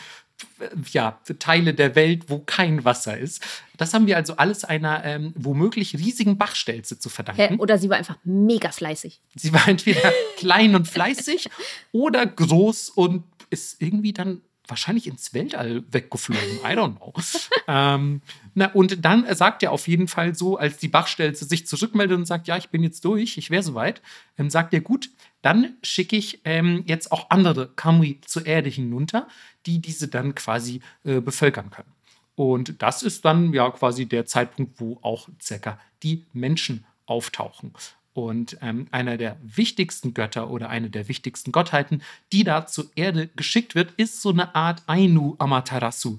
ja, Teile der Welt, wo kein Wasser ist. Das haben wir also alles einer ähm, womöglich riesigen Bachstelze zu verdanken. Oder sie war einfach mega fleißig. Sie war entweder klein und fleißig oder groß und ist irgendwie dann wahrscheinlich ins Weltall weggeflogen. I don't know. ähm, na, und dann sagt er auf jeden Fall so, als die Bachstelze sich zurückmeldet und sagt, ja, ich bin jetzt durch, ich wäre soweit, ähm, sagt er, gut, dann schicke ich ähm, jetzt auch andere Kamui zur Erde hinunter, die diese dann quasi äh, bevölkern können. Und das ist dann ja quasi der Zeitpunkt, wo auch circa die Menschen auftauchen. Und ähm, einer der wichtigsten Götter oder eine der wichtigsten Gottheiten, die da zur Erde geschickt wird, ist so eine Art Ainu Amaterasu.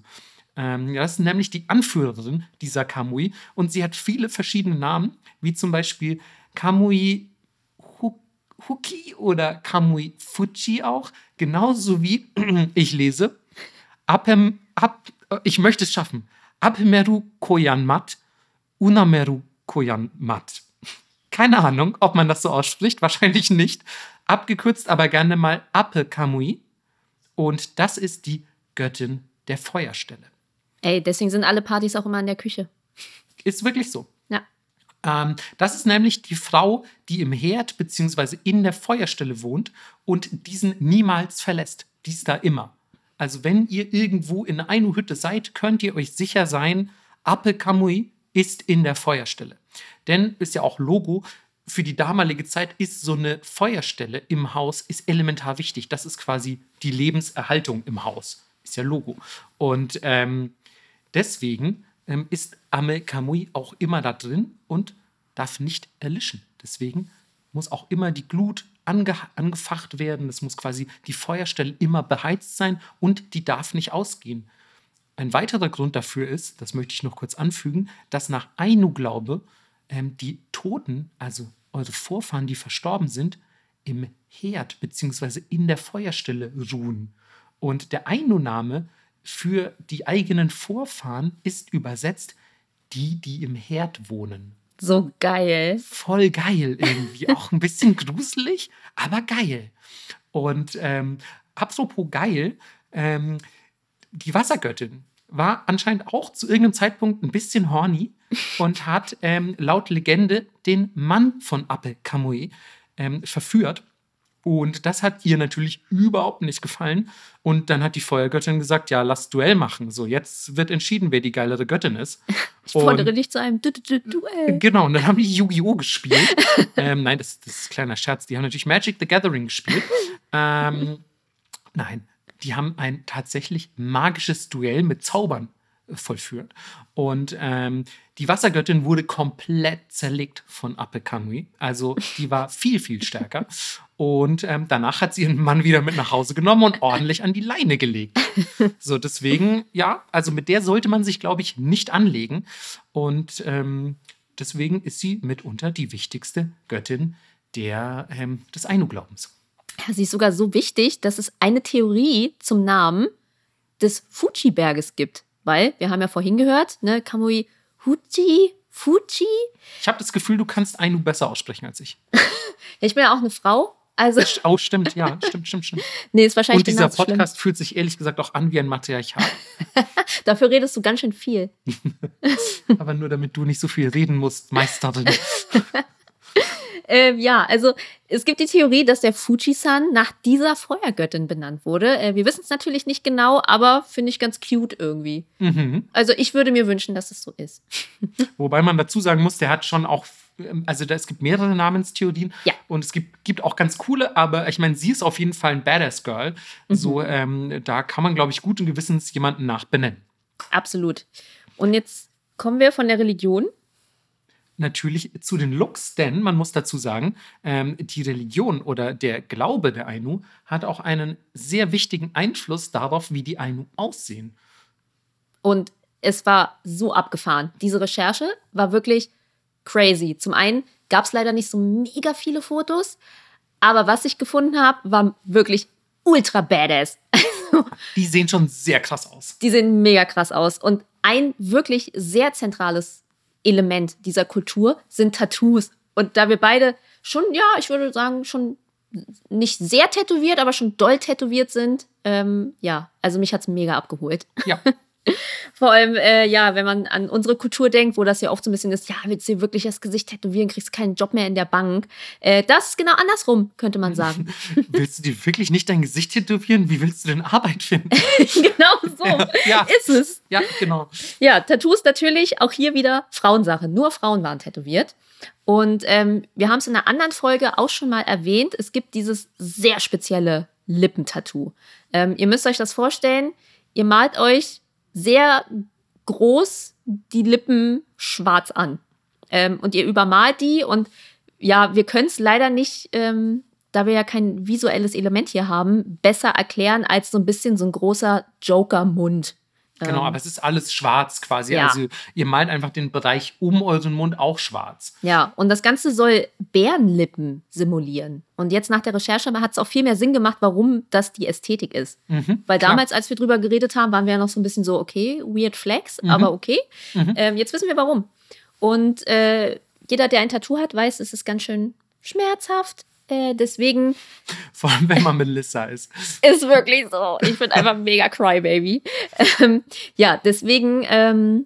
Ähm, das ist nämlich die Anführerin dieser Kamui und sie hat viele verschiedene Namen, wie zum Beispiel Kamui Huki oder Kamui Fuji auch, genauso wie ich lese, Apem, Ap, ich möchte es schaffen, Apemeru Koyanmat, Unameru Koyanmat. Keine Ahnung, ob man das so ausspricht, wahrscheinlich nicht. Abgekürzt aber gerne mal Ape Kamui. Und das ist die Göttin der Feuerstelle. Ey, deswegen sind alle Partys auch immer in der Küche. Ist wirklich so. Ja. Ähm, das ist nämlich die Frau, die im Herd bzw. in der Feuerstelle wohnt und diesen niemals verlässt. Die ist da immer. Also wenn ihr irgendwo in einer Hütte seid, könnt ihr euch sicher sein, Ape Kamui ist in der Feuerstelle. Denn ist ja auch Logo, für die damalige Zeit ist so eine Feuerstelle im Haus ist elementar wichtig. Das ist quasi die Lebenserhaltung im Haus. Ist ja Logo. Und ähm, deswegen ähm, ist Ame Kamui auch immer da drin und darf nicht erlischen. Deswegen muss auch immer die Glut ange angefacht werden. Es muss quasi die Feuerstelle immer beheizt sein und die darf nicht ausgehen. Ein weiterer Grund dafür ist, das möchte ich noch kurz anfügen, dass nach Ainu-Glaube ähm, die Toten, also eure Vorfahren, die verstorben sind, im Herd bzw. in der Feuerstelle ruhen. Und der Ainu-Name für die eigenen Vorfahren ist übersetzt die, die im Herd wohnen. So geil. Voll geil irgendwie. Auch ein bisschen gruselig, aber geil. Und ähm, apropos geil, ähm, die Wassergöttin war anscheinend auch zu irgendeinem Zeitpunkt ein bisschen horny und hat ähm, laut Legende den Mann von Ape Kamui ähm, verführt. Und das hat ihr natürlich überhaupt nicht gefallen. Und dann hat die Feuergöttin gesagt: Ja, lass Duell machen. So, jetzt wird entschieden, wer die geilere Göttin ist. Ich fordere dich zu einem du du Duell. Genau, und dann haben die Yu-Gi-Oh! gespielt. ähm, nein, das, das, ist ein kleiner Scherz. Die haben natürlich Magic the Gathering gespielt. Ähm, nein, die haben ein tatsächlich magisches Duell mit Zaubern äh, vollführt. Und ähm, die Wassergöttin wurde komplett zerlegt von Apekamui. Also die war viel, viel stärker. Und ähm, danach hat sie ihren Mann wieder mit nach Hause genommen und ordentlich an die Leine gelegt. So, deswegen, ja, also mit der sollte man sich, glaube ich, nicht anlegen. Und ähm, deswegen ist sie mitunter die wichtigste Göttin der, ähm, des Ainu-Glaubens. Sie ist sogar so wichtig, dass es eine Theorie zum Namen des Fuji-Berges gibt. Weil, wir haben ja vorhin gehört, ne, Kamui Huji, Fuji. Ich habe das Gefühl, du kannst Ainu besser aussprechen als ich. ich bin ja auch eine Frau. Also oh, stimmt, ja, stimmt, stimmt, stimmt. nee, ist wahrscheinlich Und dieser Podcast schlimm. fühlt sich ehrlich gesagt auch an wie ein Matriarchat. Dafür redest du ganz schön viel. Aber nur damit du nicht so viel reden musst, Meisterin. Äh, ja, also es gibt die Theorie, dass der Fuji-san nach dieser Feuergöttin benannt wurde. Äh, wir wissen es natürlich nicht genau, aber finde ich ganz cute irgendwie. Mhm. Also ich würde mir wünschen, dass es so ist. Wobei man dazu sagen muss, der hat schon auch ähm, also da, es gibt mehrere Namenstheorien ja. und es gibt, gibt auch ganz coole, aber ich meine, sie ist auf jeden Fall ein Badass Girl. Mhm. So, ähm, da kann man, glaube ich, guten Gewissens jemanden nachbenennen. Absolut. Und jetzt kommen wir von der Religion natürlich zu den Looks, denn man muss dazu sagen, ähm, die Religion oder der Glaube der Ainu hat auch einen sehr wichtigen Einfluss darauf, wie die Ainu aussehen. Und es war so abgefahren. Diese Recherche war wirklich crazy. Zum einen gab es leider nicht so mega viele Fotos, aber was ich gefunden habe, war wirklich ultra badass. die sehen schon sehr krass aus. Die sehen mega krass aus. Und ein wirklich sehr zentrales Element dieser Kultur sind Tattoos. Und da wir beide schon, ja, ich würde sagen, schon nicht sehr tätowiert, aber schon doll tätowiert sind. Ähm, ja, also mich hat es mega abgeholt. Ja. Vor allem, äh, ja, wenn man an unsere Kultur denkt, wo das ja oft so ein bisschen ist, ja, willst du dir wirklich das Gesicht tätowieren, kriegst keinen Job mehr in der Bank. Äh, das ist genau andersrum, könnte man sagen. willst du dir wirklich nicht dein Gesicht tätowieren? Wie willst du denn Arbeit finden? genau so ja. ist es. Ja, genau. Ja, Tattoos natürlich auch hier wieder Frauensache. Nur Frauen waren tätowiert. Und ähm, wir haben es in einer anderen Folge auch schon mal erwähnt. Es gibt dieses sehr spezielle Lippentattoo. Ähm, ihr müsst euch das vorstellen. Ihr malt euch sehr groß die Lippen schwarz an. Ähm, und ihr übermalt die und ja, wir können es leider nicht, ähm, da wir ja kein visuelles Element hier haben, besser erklären als so ein bisschen so ein großer Joker-Mund. Genau, ähm, aber es ist alles schwarz quasi. Ja. Also ihr malt einfach den Bereich um euren Mund auch schwarz. Ja, und das Ganze soll Bärenlippen simulieren. Und jetzt nach der Recherche hat es auch viel mehr Sinn gemacht, warum das die Ästhetik ist. Mhm, Weil klar. damals, als wir drüber geredet haben, waren wir ja noch so ein bisschen so, okay, weird flex, mhm. aber okay. Mhm. Ähm, jetzt wissen wir warum. Und äh, jeder, der ein Tattoo hat, weiß, es ist ganz schön schmerzhaft. Äh, deswegen. Vor allem, wenn man Melissa ist. Ist wirklich so. Ich bin einfach mega Crybaby. Ähm, ja, deswegen ähm,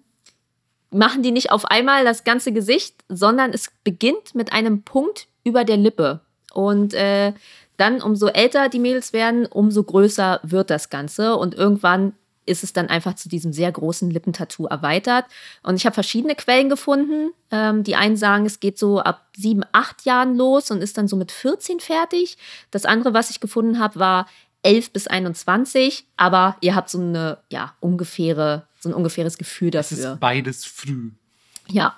machen die nicht auf einmal das ganze Gesicht, sondern es beginnt mit einem Punkt über der Lippe. Und äh, dann, umso älter die Mädels werden, umso größer wird das Ganze. Und irgendwann ist es dann einfach zu diesem sehr großen Lippentattoo erweitert. Und ich habe verschiedene Quellen gefunden. Ähm, die einen sagen, es geht so ab sieben, acht Jahren los und ist dann so mit 14 fertig. Das andere, was ich gefunden habe, war 11 bis 21. Aber ihr habt so eine, ja, ungefähre, so ein ungefähres Gefühl dafür. Es ist beides früh. Ja.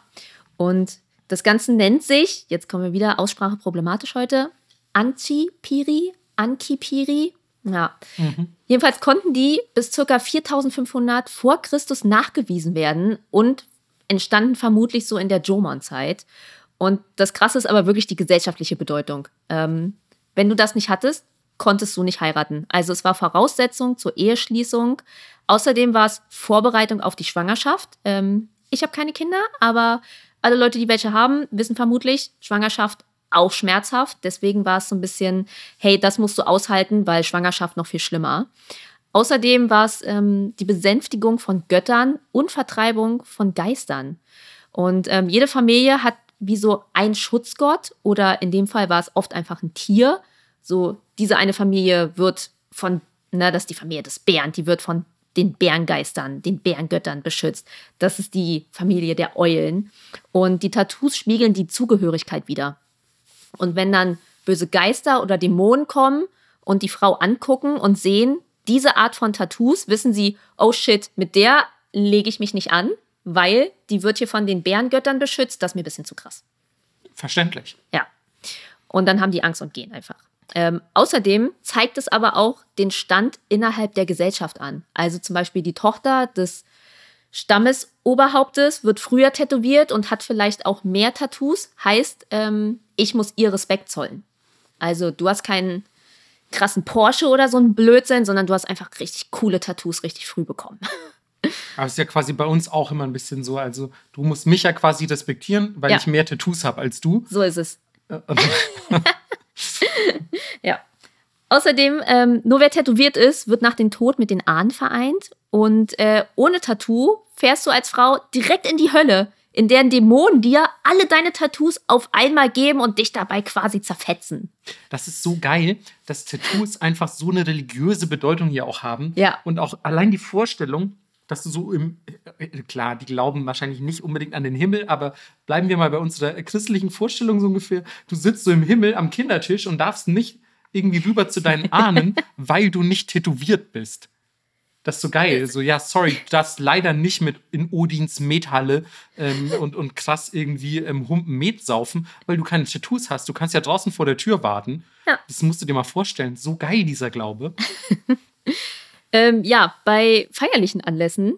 Und das Ganze nennt sich, jetzt kommen wir wieder, Aussprache problematisch heute, Antipiri, Ankipiri ja. Mhm. Jedenfalls konnten die bis ca. 4500 vor Christus nachgewiesen werden und entstanden vermutlich so in der Jomon-Zeit. Und das Krasse ist aber wirklich die gesellschaftliche Bedeutung. Ähm, wenn du das nicht hattest, konntest du nicht heiraten. Also es war Voraussetzung zur Eheschließung. Außerdem war es Vorbereitung auf die Schwangerschaft. Ähm, ich habe keine Kinder, aber alle Leute, die welche haben, wissen vermutlich, Schwangerschaft auch schmerzhaft. Deswegen war es so ein bisschen, hey, das musst du aushalten, weil Schwangerschaft noch viel schlimmer. Außerdem war es ähm, die Besänftigung von Göttern und Vertreibung von Geistern. Und ähm, jede Familie hat wie so ein Schutzgott oder in dem Fall war es oft einfach ein Tier. So, diese eine Familie wird von, na, das ist die Familie des Bären, die wird von den Bärengeistern, den Bärengöttern beschützt. Das ist die Familie der Eulen. Und die Tattoos spiegeln die Zugehörigkeit wieder. Und wenn dann böse Geister oder Dämonen kommen und die Frau angucken und sehen, diese Art von Tattoos, wissen sie, oh shit, mit der lege ich mich nicht an, weil die wird hier von den Bärengöttern beschützt. Das ist mir ein bisschen zu krass. Verständlich. Ja. Und dann haben die Angst und gehen einfach. Ähm, außerdem zeigt es aber auch den Stand innerhalb der Gesellschaft an. Also zum Beispiel die Tochter des Stammesoberhauptes wird früher tätowiert und hat vielleicht auch mehr Tattoos. Heißt, ähm, ich muss ihr Respekt zollen. Also du hast keinen krassen Porsche oder so ein Blödsinn, sondern du hast einfach richtig coole Tattoos richtig früh bekommen. Aber es ist ja quasi bei uns auch immer ein bisschen so. Also du musst mich ja quasi respektieren, weil ja. ich mehr Tattoos habe als du. So ist es. Äh, ja. Außerdem, ähm, nur wer tätowiert ist, wird nach dem Tod mit den Ahnen vereint. Und äh, ohne Tattoo fährst du als Frau direkt in die Hölle in deren Dämonen dir alle deine Tattoos auf einmal geben und dich dabei quasi zerfetzen. Das ist so geil, dass Tattoos einfach so eine religiöse Bedeutung hier auch haben. Ja. Und auch allein die Vorstellung, dass du so im, äh, klar, die glauben wahrscheinlich nicht unbedingt an den Himmel, aber bleiben wir mal bei unserer christlichen Vorstellung so ungefähr. Du sitzt so im Himmel am Kindertisch und darfst nicht irgendwie rüber zu deinen Ahnen, weil du nicht tätowiert bist. Das ist so geil. So, ja, sorry, du darfst leider nicht mit in Odins Methalle ähm, und, und krass irgendwie ähm, Humpen Met saufen, weil du keine Tattoos hast. Du kannst ja draußen vor der Tür warten. Ja. Das musst du dir mal vorstellen. So geil, dieser Glaube. ähm, ja, bei feierlichen Anlässen,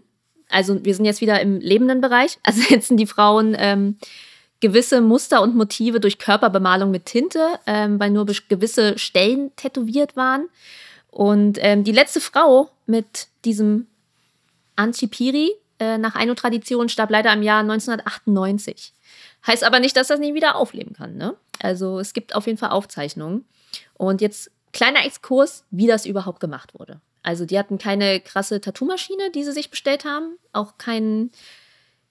also wir sind jetzt wieder im lebenden Bereich, also setzen die Frauen ähm, gewisse Muster und Motive durch Körperbemalung mit Tinte, ähm, weil nur gewisse Stellen tätowiert waren. Und ähm, die letzte Frau mit diesem Anchipiri äh, nach Ainu-Tradition starb leider im Jahr 1998. Heißt aber nicht, dass das nie wieder aufleben kann. Ne? Also es gibt auf jeden Fall Aufzeichnungen. Und jetzt kleiner Exkurs, wie das überhaupt gemacht wurde. Also die hatten keine krasse Tattoo-Maschine, die sie sich bestellt haben, auch kein,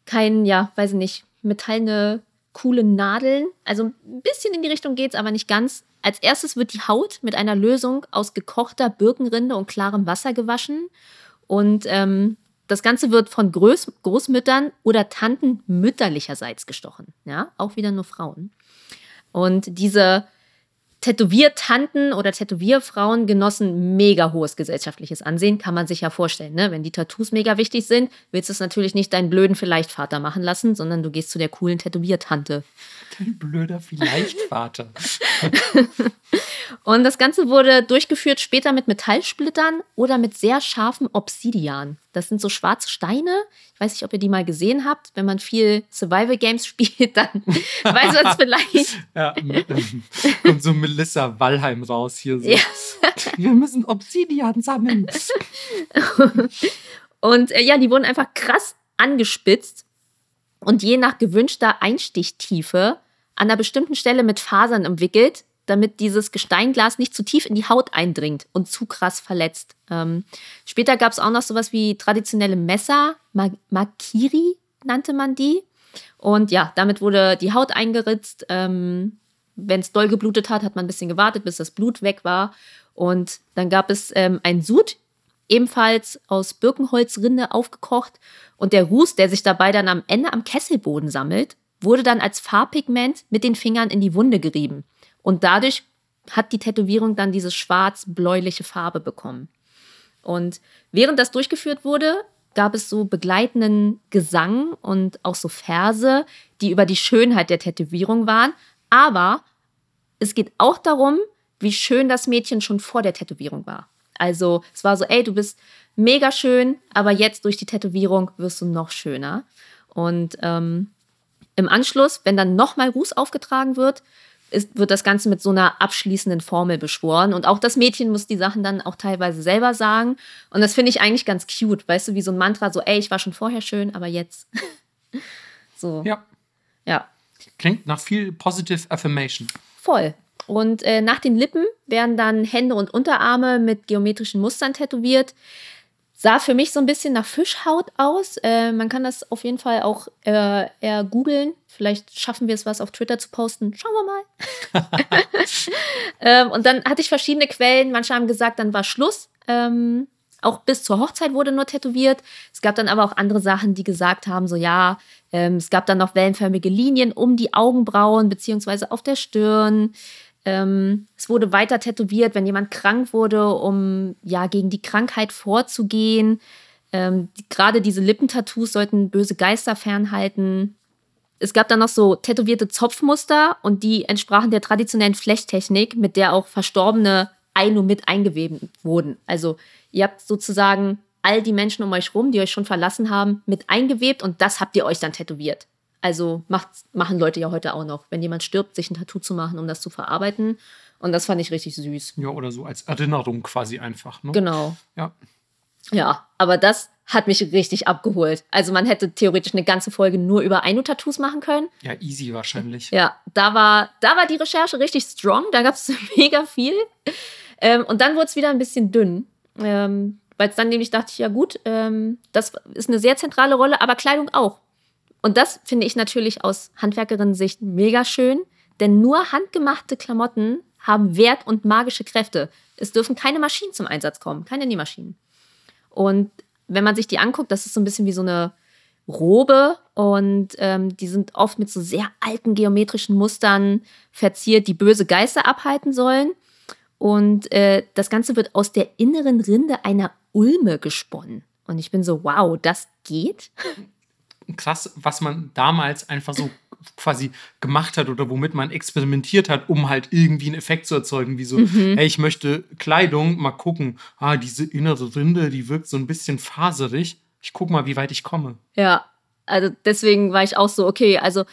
kein, ja, weiß ich nicht, metallene, coole Nadeln. Also ein bisschen in die Richtung geht's, aber nicht ganz. Als erstes wird die Haut mit einer Lösung aus gekochter Birkenrinde und klarem Wasser gewaschen. Und ähm, das Ganze wird von Groß Großmüttern oder Tanten mütterlicherseits gestochen. Ja, auch wieder nur Frauen. Und diese Tätowiertanten oder Tätowierfrauen genossen mega hohes gesellschaftliches Ansehen, kann man sich ja vorstellen. Ne? Wenn die Tattoos mega wichtig sind, willst du es natürlich nicht deinen blöden Vielleichtvater machen lassen, sondern du gehst zu der coolen Tätowiertante. Dein blöder Vielleichtvater. Und das Ganze wurde durchgeführt später mit Metallsplittern oder mit sehr scharfem Obsidian. Das sind so schwarze Steine. Ich weiß nicht, ob ihr die mal gesehen habt. Wenn man viel Survival Games spielt, dann weiß man es vielleicht. Ja, kommt so Melissa Wallheim raus hier. So. Ja. Wir müssen Obsidian sammeln. Und äh, ja, die wurden einfach krass angespitzt und je nach gewünschter Einstichtiefe an einer bestimmten Stelle mit Fasern umwickelt, damit dieses Gesteinglas nicht zu tief in die Haut eindringt und zu krass verletzt. Ähm, später gab es auch noch sowas wie traditionelle Messer, Makiri nannte man die. Und ja, damit wurde die Haut eingeritzt. Ähm, Wenn es doll geblutet hat, hat man ein bisschen gewartet, bis das Blut weg war. Und dann gab es ähm, ein Sud, ebenfalls aus Birkenholzrinde aufgekocht. Und der Ruß, der sich dabei dann am Ende am Kesselboden sammelt, wurde dann als Farbpigment mit den Fingern in die Wunde gerieben. Und dadurch hat die Tätowierung dann diese schwarz-bläuliche Farbe bekommen. Und während das durchgeführt wurde, gab es so begleitenden Gesang und auch so Verse, die über die Schönheit der Tätowierung waren. Aber es geht auch darum, wie schön das Mädchen schon vor der Tätowierung war. Also es war so, ey, du bist mega schön, aber jetzt durch die Tätowierung wirst du noch schöner. Und ähm, im Anschluss, wenn dann nochmal Ruß aufgetragen wird, ist, wird das Ganze mit so einer abschließenden Formel beschworen. Und auch das Mädchen muss die Sachen dann auch teilweise selber sagen. Und das finde ich eigentlich ganz cute, weißt du, wie so ein Mantra, so, ey, ich war schon vorher schön, aber jetzt. so. Ja. Ja. Klingt nach viel Positive Affirmation. Voll. Und äh, nach den Lippen werden dann Hände und Unterarme mit geometrischen Mustern tätowiert. Sah für mich so ein bisschen nach Fischhaut aus. Äh, man kann das auf jeden Fall auch äh, eher googeln. Vielleicht schaffen wir es, was auf Twitter zu posten. Schauen wir mal. ähm, und dann hatte ich verschiedene Quellen. Manche haben gesagt, dann war Schluss. Ähm, auch bis zur Hochzeit wurde nur tätowiert. Es gab dann aber auch andere Sachen, die gesagt haben, so ja, ähm, es gab dann noch wellenförmige Linien um die Augenbrauen beziehungsweise auf der Stirn. Ähm, es wurde weiter tätowiert, wenn jemand krank wurde, um ja gegen die Krankheit vorzugehen. Ähm, die, Gerade diese Lippentattoos sollten böse Geister fernhalten. Es gab dann noch so tätowierte Zopfmuster und die entsprachen der traditionellen Flechttechnik, mit der auch Verstorbene ein- mit eingewebt wurden. Also ihr habt sozusagen all die Menschen um euch rum, die euch schon verlassen haben, mit eingewebt und das habt ihr euch dann tätowiert. Also macht, machen Leute ja heute auch noch, wenn jemand stirbt, sich ein Tattoo zu machen, um das zu verarbeiten. Und das fand ich richtig süß. Ja, oder so als Erinnerung quasi einfach. Ne? Genau. Ja. Ja, aber das hat mich richtig abgeholt. Also man hätte theoretisch eine ganze Folge nur über Ainu-Tattoos machen können. Ja, easy wahrscheinlich. Ja, da war, da war die Recherche richtig strong. Da gab es mega viel. Ähm, und dann wurde es wieder ein bisschen dünn. Ähm, Weil es dann nämlich dachte ich, ja gut, ähm, das ist eine sehr zentrale Rolle, aber Kleidung auch. Und das finde ich natürlich aus Handwerkerinnen-Sicht mega schön, denn nur handgemachte Klamotten haben Wert und magische Kräfte. Es dürfen keine Maschinen zum Einsatz kommen, keine Nähmaschinen. Und wenn man sich die anguckt, das ist so ein bisschen wie so eine Robe und ähm, die sind oft mit so sehr alten geometrischen Mustern verziert, die böse Geister abhalten sollen. Und äh, das Ganze wird aus der inneren Rinde einer Ulme gesponnen. Und ich bin so, wow, das geht? Krass, was man damals einfach so quasi gemacht hat oder womit man experimentiert hat, um halt irgendwie einen Effekt zu erzeugen, wie so, mhm. hey, ich möchte Kleidung, mal gucken, ah, diese innere Rinde, die wirkt so ein bisschen faserig. Ich guck mal, wie weit ich komme. Ja, also deswegen war ich auch so, okay, also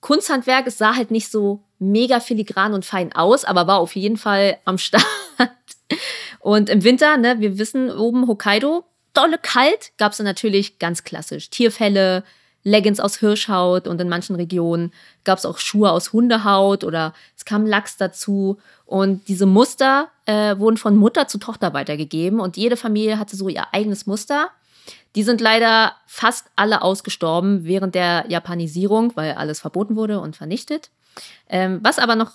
Kunsthandwerk, es sah halt nicht so mega filigran und fein aus, aber war auf jeden Fall am Start. Und im Winter, ne, wir wissen, oben Hokkaido, dolle kalt, gab es dann natürlich ganz klassisch Tierfälle, Leggings aus Hirschhaut und in manchen Regionen gab es auch Schuhe aus Hundehaut oder es kam Lachs dazu. Und diese Muster äh, wurden von Mutter zu Tochter weitergegeben und jede Familie hatte so ihr eigenes Muster. Die sind leider fast alle ausgestorben während der Japanisierung, weil alles verboten wurde und vernichtet. Ähm, was aber noch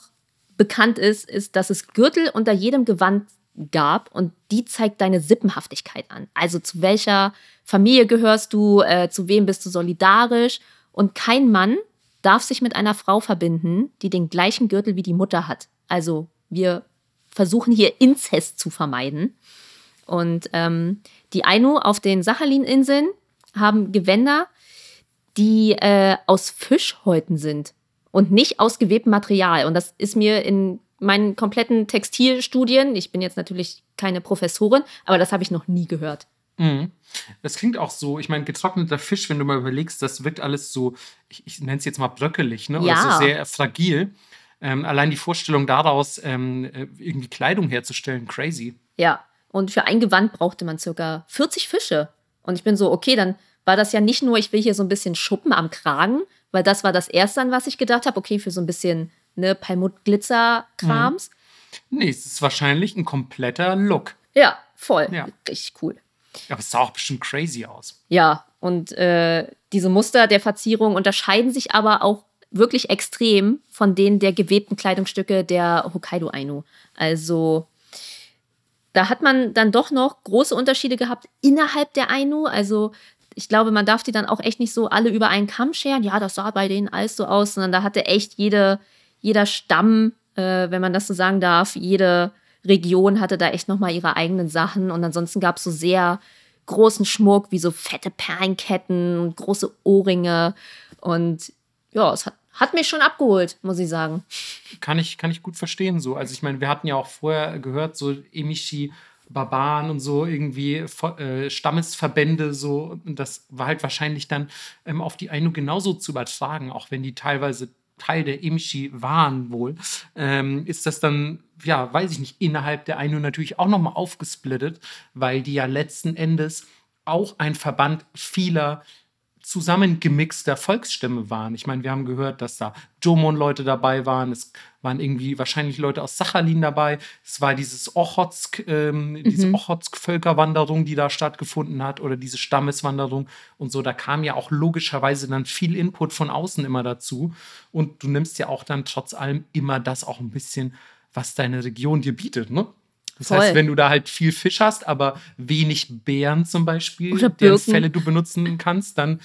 bekannt ist, ist, dass es Gürtel unter jedem Gewand gab und die zeigt deine Sippenhaftigkeit an. Also zu welcher Familie gehörst du, äh, zu wem bist du solidarisch und kein Mann darf sich mit einer Frau verbinden, die den gleichen Gürtel wie die Mutter hat. Also wir versuchen hier Inzest zu vermeiden. Und ähm, die Ainu auf den Sachalin-Inseln haben Gewänder, die äh, aus Fischhäuten sind und nicht aus gewebtem Material. Und das ist mir in meinen kompletten Textilstudien, ich bin jetzt natürlich keine Professorin, aber das habe ich noch nie gehört. Mhm. Das klingt auch so, ich meine, getrockneter Fisch, wenn du mal überlegst, das wirkt alles so, ich, ich nenne es jetzt mal bröckelig, ne? Oder ja. so sehr fragil. Ähm, allein die Vorstellung daraus, ähm, äh, irgendwie Kleidung herzustellen, crazy. Ja, und für ein Gewand brauchte man circa 40 Fische. Und ich bin so, okay, dann war das ja nicht nur, ich will hier so ein bisschen Schuppen am Kragen, weil das war das Erste, an was ich gedacht habe, okay, für so ein bisschen ne, Palmut-Glitzer-Krams. Mhm. Nee, es ist wahrscheinlich ein kompletter Look. Ja, voll. Ja. Richtig cool. Aber es sah auch bestimmt crazy aus. Ja, und äh, diese Muster der Verzierung unterscheiden sich aber auch wirklich extrem von denen der gewebten Kleidungsstücke der Hokkaido Ainu. Also da hat man dann doch noch große Unterschiede gehabt innerhalb der Ainu. Also ich glaube, man darf die dann auch echt nicht so alle über einen Kamm scheren. Ja, das sah bei denen alles so aus, sondern da hatte echt jede, jeder Stamm, äh, wenn man das so sagen darf, jede Region hatte da echt nochmal ihre eigenen Sachen. Und ansonsten gab es so sehr großen Schmuck, wie so fette Perlenketten und große Ohrringe. Und ja, es hat, hat mich schon abgeholt, muss ich sagen. Kann ich, kann ich gut verstehen so. Also ich meine, wir hatten ja auch vorher gehört, so Emishi Barbaren und so irgendwie äh, Stammesverbände so und das war halt wahrscheinlich dann ähm, auf die Ainu genauso zu übertragen, auch wenn die teilweise Teil der Imshi waren wohl, ähm, ist das dann, ja, weiß ich nicht, innerhalb der Ainu natürlich auch nochmal aufgesplittet, weil die ja letzten Endes auch ein Verband vieler zusammengemixter Volksstämme waren. Ich meine, wir haben gehört, dass da Jomon-Leute dabei waren. Es waren irgendwie wahrscheinlich Leute aus Sachalin dabei. Es war dieses Ochotsk, ähm, mhm. diese Ochotsk-Völkerwanderung, die da stattgefunden hat, oder diese Stammeswanderung und so. Da kam ja auch logischerweise dann viel Input von außen immer dazu. Und du nimmst ja auch dann trotz allem immer das auch ein bisschen, was deine Region dir bietet, ne? Das Voll. heißt, wenn du da halt viel Fisch hast, aber wenig Beeren zum Beispiel, Oder deren Fälle du benutzen kannst, dann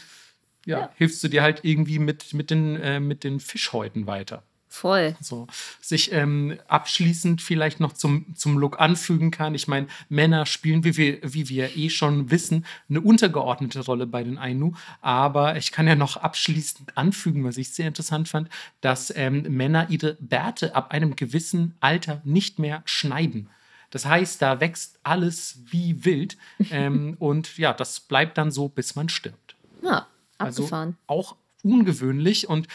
ja, ja. hilfst du dir halt irgendwie mit, mit, den, äh, mit den Fischhäuten weiter. Voll. So, sich ähm, abschließend vielleicht noch zum, zum Look anfügen kann. Ich meine, Männer spielen, wie wir, wie wir eh schon wissen, eine untergeordnete Rolle bei den Ainu. Aber ich kann ja noch abschließend anfügen, was ich sehr interessant fand, dass ähm, Männer ihre Bärte ab einem gewissen Alter nicht mehr schneiden. Das heißt, da wächst alles wie wild. ähm, und ja, das bleibt dann so, bis man stirbt. Ja, also abgefahren. Also auch ungewöhnlich und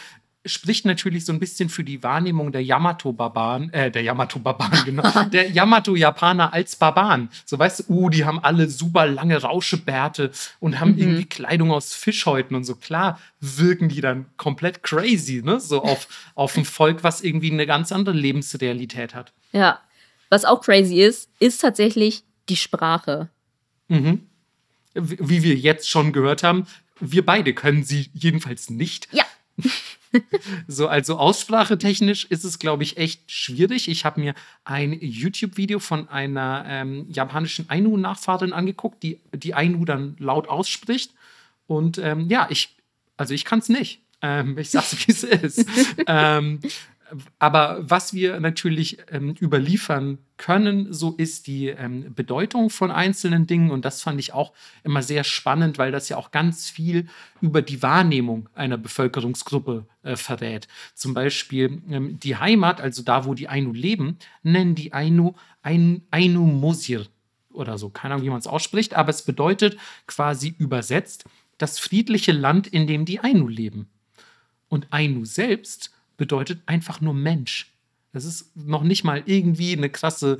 spricht natürlich so ein bisschen für die Wahrnehmung der Yamato-Barbaren, äh, der Yamato-Barbaren, genau, der Yamato-Japaner als Barbaren. So weißt du, uh, die haben alle super lange Rauschebärte und haben mhm. irgendwie Kleidung aus Fischhäuten und so. Klar wirken die dann komplett crazy, ne? So auf, auf ein Volk, was irgendwie eine ganz andere Lebensrealität hat. Ja, was auch crazy ist, ist tatsächlich die Sprache. Mhm. Wie wir jetzt schon gehört haben, wir beide können sie jedenfalls nicht. Ja. so, also aussprachetechnisch ist es, glaube ich, echt schwierig. Ich habe mir ein YouTube-Video von einer ähm, japanischen Ainu-Nachfahrin angeguckt, die die Ainu dann laut ausspricht. Und ähm, ja, ich, also ich kann es nicht. Ähm, ich sag's, wie es ist. ähm, aber was wir natürlich ähm, überliefern können, so ist die ähm, Bedeutung von einzelnen Dingen. Und das fand ich auch immer sehr spannend, weil das ja auch ganz viel über die Wahrnehmung einer Bevölkerungsgruppe äh, verrät. Zum Beispiel ähm, die Heimat, also da, wo die Ainu leben, nennen die Ainu Ainu, Ainu Mosir oder so. Keine Ahnung, wie man es ausspricht, aber es bedeutet quasi übersetzt das friedliche Land, in dem die Ainu leben. Und Ainu selbst bedeutet einfach nur Mensch. Das ist noch nicht mal irgendwie eine krasse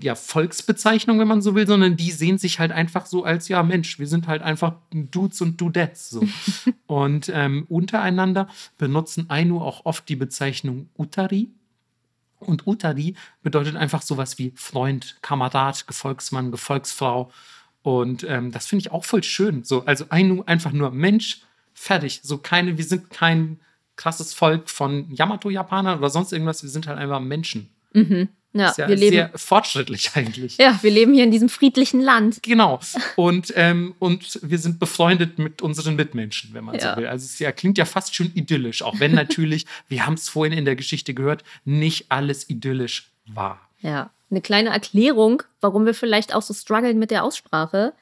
ja, Volksbezeichnung, wenn man so will, sondern die sehen sich halt einfach so als, ja, Mensch, wir sind halt einfach Dudes und Dudettes. So. und ähm, untereinander benutzen Ainu auch oft die Bezeichnung Utari. Und Utari bedeutet einfach sowas wie Freund, Kamerad, Gefolgsmann, Gefolgsfrau. Und ähm, das finde ich auch voll schön. So, also Ainu einfach nur Mensch, fertig. So keine, wir sind kein krasses Volk von Yamato-Japanern oder sonst irgendwas. Wir sind halt einfach Menschen. Mhm. Ja, ja wir leben, sehr fortschrittlich eigentlich. ja, wir leben hier in diesem friedlichen Land. Genau. Und, ähm, und wir sind befreundet mit unseren Mitmenschen, wenn man Ja. so will. Also es ja, klingt ja fast schon idyllisch, auch wenn natürlich, wir haben es vorhin in der Geschichte gehört, nicht alles idyllisch war. Ja, eine kleine Erklärung, warum wir vielleicht auch so strugglen mit der Aussprache.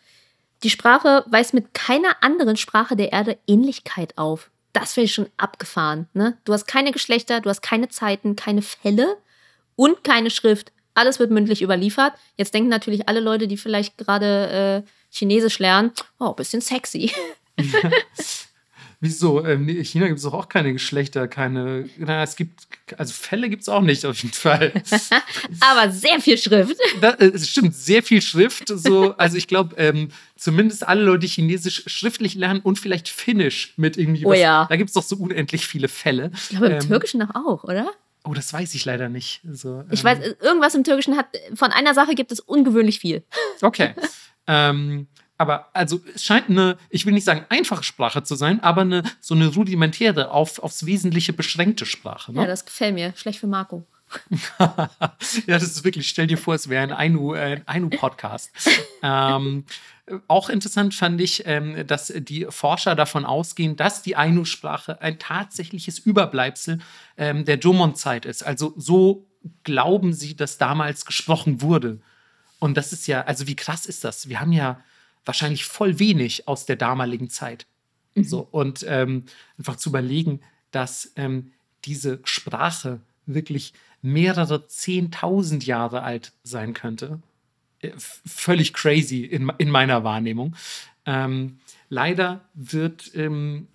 Die Sprache weist mit keiner anderen Sprache der Erde Ähnlichkeit auf. Das finde ich schon abgefahren. Ne? Du hast keine Geschlechter, du hast keine Zeiten, keine Fälle und keine Schrift. Alles wird mündlich überliefert. Jetzt denken natürlich alle Leute, die vielleicht gerade äh, Chinesisch lernen, oh, bisschen sexy. Wieso? Ähm, in China gibt es doch auch keine Geschlechter, keine. Na, es gibt. Also Fälle gibt es auch nicht, auf jeden Fall. Aber sehr viel Schrift. da, äh, es stimmt, sehr viel Schrift. So, also ich glaube, ähm, zumindest alle Leute, die Chinesisch schriftlich lernen und vielleicht Finnisch mit irgendwie. Oh ja. Da gibt es doch so unendlich viele Fälle. Ich glaube, im Ähm, Türkischen doch auch, oder? Oh, das weiß ich leider nicht. So, Ich ähm, weiß, irgendwas im Türkischen hat, von einer Sache gibt es ungewöhnlich viel. Okay. ähm, aber also es scheint eine, ich will nicht sagen einfache Sprache zu sein, aber eine so eine rudimentäre, auf, aufs Wesentliche beschränkte Sprache. Ne? Ja, das gefällt mir. Schlecht für Marco. ja, das ist wirklich, stell dir vor, es wäre ein Ainu, äh, Ainu-Podcast. ähm, auch interessant fand ich, ähm, dass die Forscher davon ausgehen, dass die Ainu-Sprache ein tatsächliches Überbleibsel ähm, der Jomon-Zeit ist. Also so glauben sie, dass damals gesprochen wurde. Und das ist ja, also wie krass ist das? Wir haben ja wahrscheinlich voll wenig aus der damaligen Zeit. So, und ähm, einfach zu überlegen, dass ähm, diese Sprache wirklich mehrere Zehntausend Jahre alt sein könnte. Äh, Völlig crazy in, in meiner Wahrnehmung. Ähm, leider wird ähm,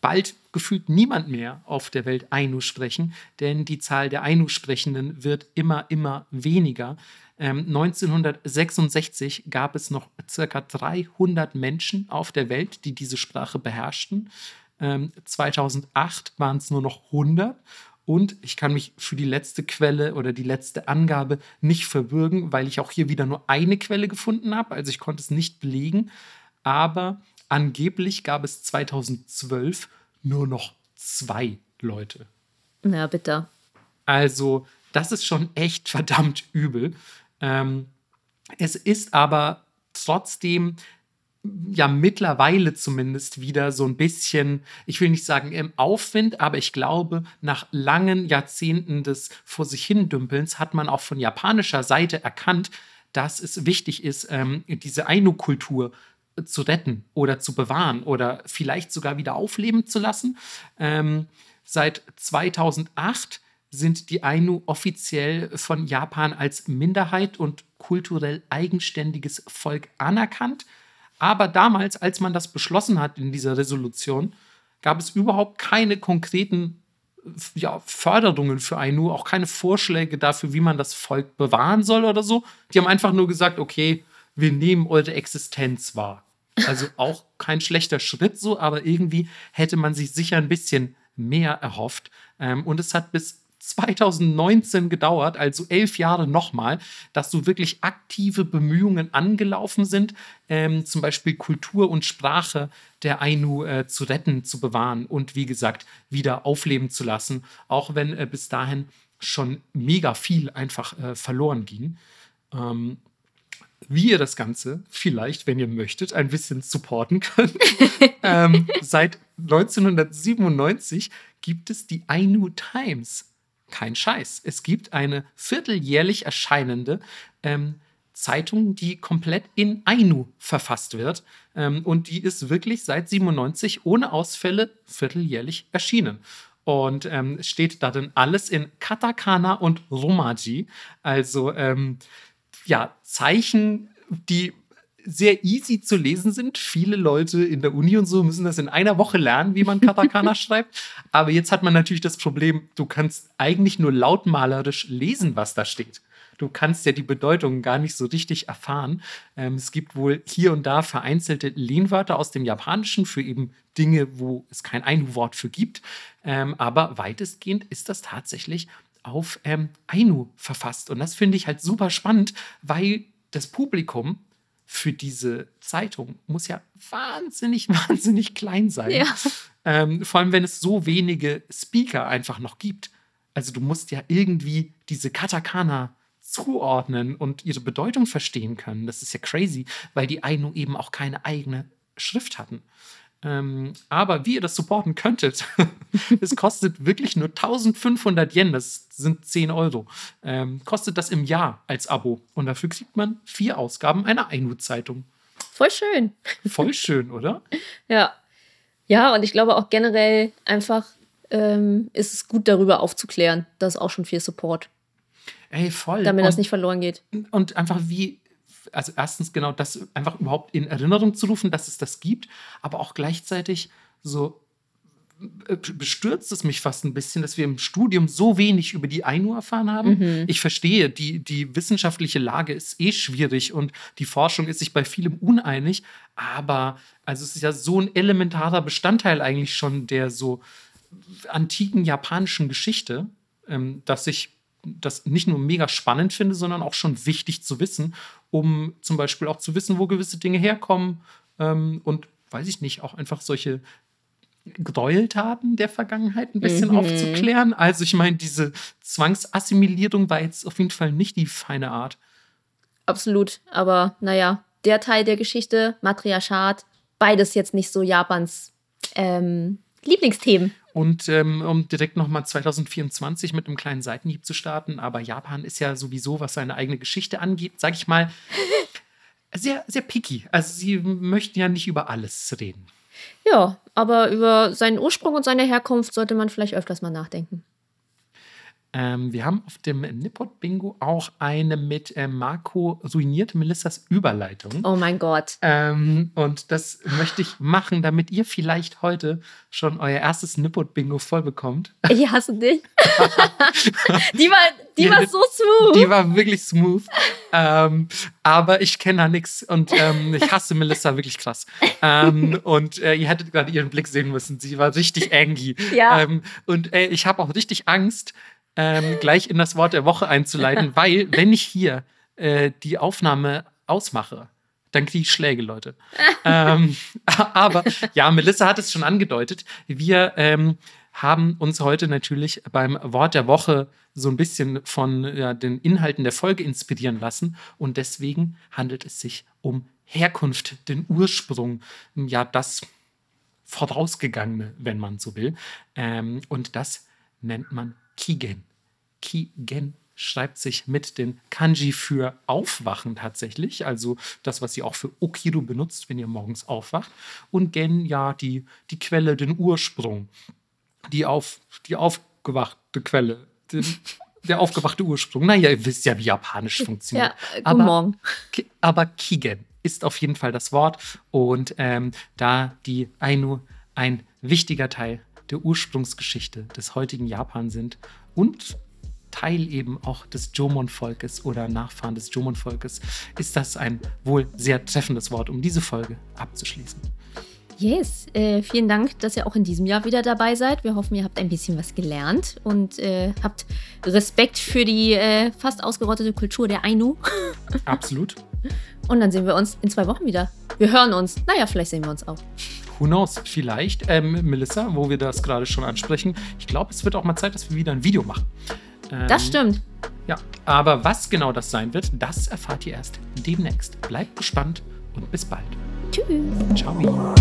bald gefühlt niemand mehr auf der Welt Ainu sprechen, denn die Zahl der Ainu-Sprechenden wird immer, immer weniger. Ähm, 1966 gab es noch circa 300 Menschen auf der Welt, die diese Sprache beherrschten. Ähm, 2008 waren es nur noch 100. Und ich kann mich für die letzte Quelle oder die letzte Angabe nicht verbürgen, weil ich auch hier wieder nur eine Quelle gefunden habe. Also ich konnte es nicht belegen. Aber angeblich gab es 2012 nur noch zwei Leute. Na, bitte. Also, das ist schon echt verdammt übel. Ähm, es ist aber trotzdem ja mittlerweile zumindest wieder so ein bisschen, ich will nicht sagen im Aufwind, aber ich glaube, nach langen Jahrzehnten des Vor sich hindümpelns hat man auch von japanischer Seite erkannt, dass es wichtig ist, ähm, diese Ainu-Kultur zu retten oder zu bewahren oder vielleicht sogar wieder aufleben zu lassen. Ähm, seit 2008 sind die Ainu offiziell von Japan als Minderheit und kulturell eigenständiges Volk anerkannt. Aber damals, als man das beschlossen hat in dieser Resolution, gab es überhaupt keine konkreten ja, Förderungen für Ainu, auch keine Vorschläge dafür, wie man das Volk bewahren soll oder so. Die haben einfach nur gesagt, okay, wir nehmen eure Existenz wahr. Also auch kein schlechter Schritt so, aber irgendwie hätte man sich sicher ein bisschen mehr erhofft. Ähm, und es hat bis 2019 gedauert, also elf Jahre nochmal, dass so wirklich aktive Bemühungen angelaufen sind, ähm, zum Beispiel Kultur und Sprache der Ainu äh, zu retten, zu bewahren und wie gesagt wieder aufleben zu lassen, auch wenn äh, bis dahin schon mega viel einfach äh, verloren ging. Ähm, wie ihr das Ganze vielleicht, wenn ihr möchtet, ein bisschen supporten könnt. ähm, seit 1997 gibt es die Ainu Times. Kein Scheiß. Es gibt eine vierteljährlich erscheinende ähm, Zeitung, die komplett in Ainu verfasst wird. Ähm, und die ist wirklich seit 97 ohne Ausfälle vierteljährlich erschienen. Und ähm, steht darin alles in Katakana und Romaji. Also ähm, ja, Zeichen, die sehr easy zu lesen sind. Viele Leute in der Uni und so müssen das in einer Woche lernen, wie man Katakana schreibt. Aber jetzt hat man natürlich das Problem, du kannst eigentlich nur lautmalerisch lesen, was da steht. Du kannst ja die Bedeutung gar nicht so richtig erfahren. Ähm, es gibt wohl hier und da vereinzelte Lehnwörter aus dem Japanischen für eben Dinge, wo es kein Ainu-Wort für gibt. Ähm, aber weitestgehend ist das tatsächlich auf ähm, Ainu verfasst. Und das finde ich halt super spannend, weil das Publikum für diese Zeitung muss ja wahnsinnig, wahnsinnig klein sein. Ja. Ähm, vor allem, wenn es so wenige Speaker einfach noch gibt. Also du musst ja irgendwie diese Katakana zuordnen und ihre Bedeutung verstehen können. Das ist ja crazy, weil die Ainu eben auch keine eigene Schrift hatten. Ähm, aber wie ihr das supporten könntet, es kostet wirklich nur 1500 Yen, das sind 10 Euro, ähm, kostet das im Jahr als Abo. Und dafür kriegt man vier Ausgaben einer Ainu-Zeitung. Voll schön. Voll schön, oder? ja. Ja, und ich glaube auch generell einfach ähm, ist es gut, darüber aufzuklären. Das ist auch schon viel Support. Ey, voll. Damit und, das nicht verloren geht. Und einfach wie, also erstens genau das einfach überhaupt in Erinnerung zu rufen, dass es das gibt, aber auch gleichzeitig so äh, bestürzt es mich fast ein bisschen, dass wir im Studium so wenig über die Ainu erfahren haben. Mhm. Ich verstehe, die, die wissenschaftliche Lage ist eh schwierig und die Forschung ist sich bei vielem uneinig, aber also es ist ja so ein elementarer Bestandteil eigentlich schon der so antiken japanischen Geschichte, ähm, dass ich das nicht nur mega spannend finde, sondern auch schon wichtig zu wissen, um zum Beispiel auch zu wissen, wo gewisse Dinge herkommen ähm, und weiß ich nicht, auch einfach solche Gräueltaten der Vergangenheit ein bisschen mhm. aufzuklären. Also ich meine, diese Zwangsassimilierung war jetzt auf jeden Fall nicht die feine Art. Absolut, aber naja, der Teil der Geschichte, Matriarchat, beides jetzt nicht so Japans ähm, Lieblingsthemen. Und ähm, um direkt nochmal 2024 mit einem kleinen Seitenhieb zu starten, aber Japan ist ja sowieso, was seine eigene Geschichte angeht, sag ich mal, sehr, sehr picky. Also sie möchten ja nicht über alles reden. Ja, aber über seinen Ursprung und seine Herkunft sollte man vielleicht öfters mal nachdenken. Ähm, wir haben auf dem Nippot Bingo auch eine mit äh, Marco ruiniert Melissas Überleitung. Oh mein Gott. Ähm, und das möchte ich machen, damit ihr vielleicht heute schon euer erstes Nippot Bingo voll bekommt. Ich hasse dich. die war, die, die war so smooth. Die war wirklich smooth. ähm, aber ich kenne da nichts und ähm, ich hasse Melissa wirklich krass. Ähm, und äh, ihr hättet gerade ihren Blick sehen müssen. Sie war richtig angry. Ja. Ähm, und äh, ich habe auch richtig Angst, ähm, gleich in das Wort der Woche einzuleiten, weil wenn ich hier äh, die Aufnahme ausmache, dann kriege ich Schläge, Leute. ähm, aber ja, Melissa hat es schon angedeutet. Wir ähm, haben uns heute natürlich beim Wort der Woche so ein bisschen von ja, den Inhalten der Folge inspirieren lassen. Und deswegen handelt es sich um Herkunft, den Ursprung, ja, das Vorausgegangene, wenn man so will. Ähm, und das nennt man Kigen. Kigen schreibt sich mit den Kanji für Aufwachen tatsächlich, also das, was sie auch für Okiru benutzt, wenn ihr morgens aufwacht. Und Gen, ja, die, die Quelle, den Ursprung, die, auf, die aufgewachte Quelle, den, der aufgewachte Ursprung. Naja, ihr wisst ja, wie Japanisch funktioniert. Ja, aber, Morgen. Aber Kigen ist auf jeden Fall das Wort und ähm, da die Ainu ein wichtiger Teil der Ursprungsgeschichte des heutigen Japan sind und Teil eben auch des Jomon-Volkes oder Nachfahren des Jomon-Volkes, ist das ein wohl sehr treffendes Wort, um diese Folge abzuschließen. Yes, äh, vielen Dank, dass ihr auch in diesem Jahr wieder dabei seid. Wir hoffen, ihr habt ein bisschen was gelernt und äh, habt Respekt für die äh, fast ausgerottete Kultur der Ainu. Absolut. Und dann sehen wir uns in zwei Wochen wieder. Wir hören uns. Naja, vielleicht sehen wir uns auch. Who knows? Vielleicht, ähm, Melissa, wo wir das gerade schon ansprechen. Ich glaube, es wird auch mal Zeit, dass wir wieder ein Video machen. Ähm, das stimmt. Ja, aber was genau das sein wird, das erfahrt ihr erst demnächst. Bleibt gespannt und bis bald. Tschüss. Ciao.